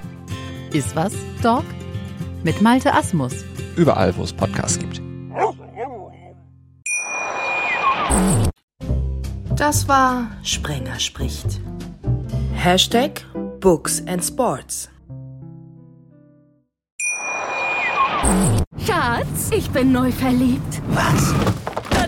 [SPEAKER 11] Ist was, Dog? Mit Malte Asmus.
[SPEAKER 12] Überall, wo es Podcasts gibt.
[SPEAKER 1] Das war Sprenger spricht. Hashtag Books and Sports.
[SPEAKER 9] Schatz, ich bin neu verliebt.
[SPEAKER 10] Was?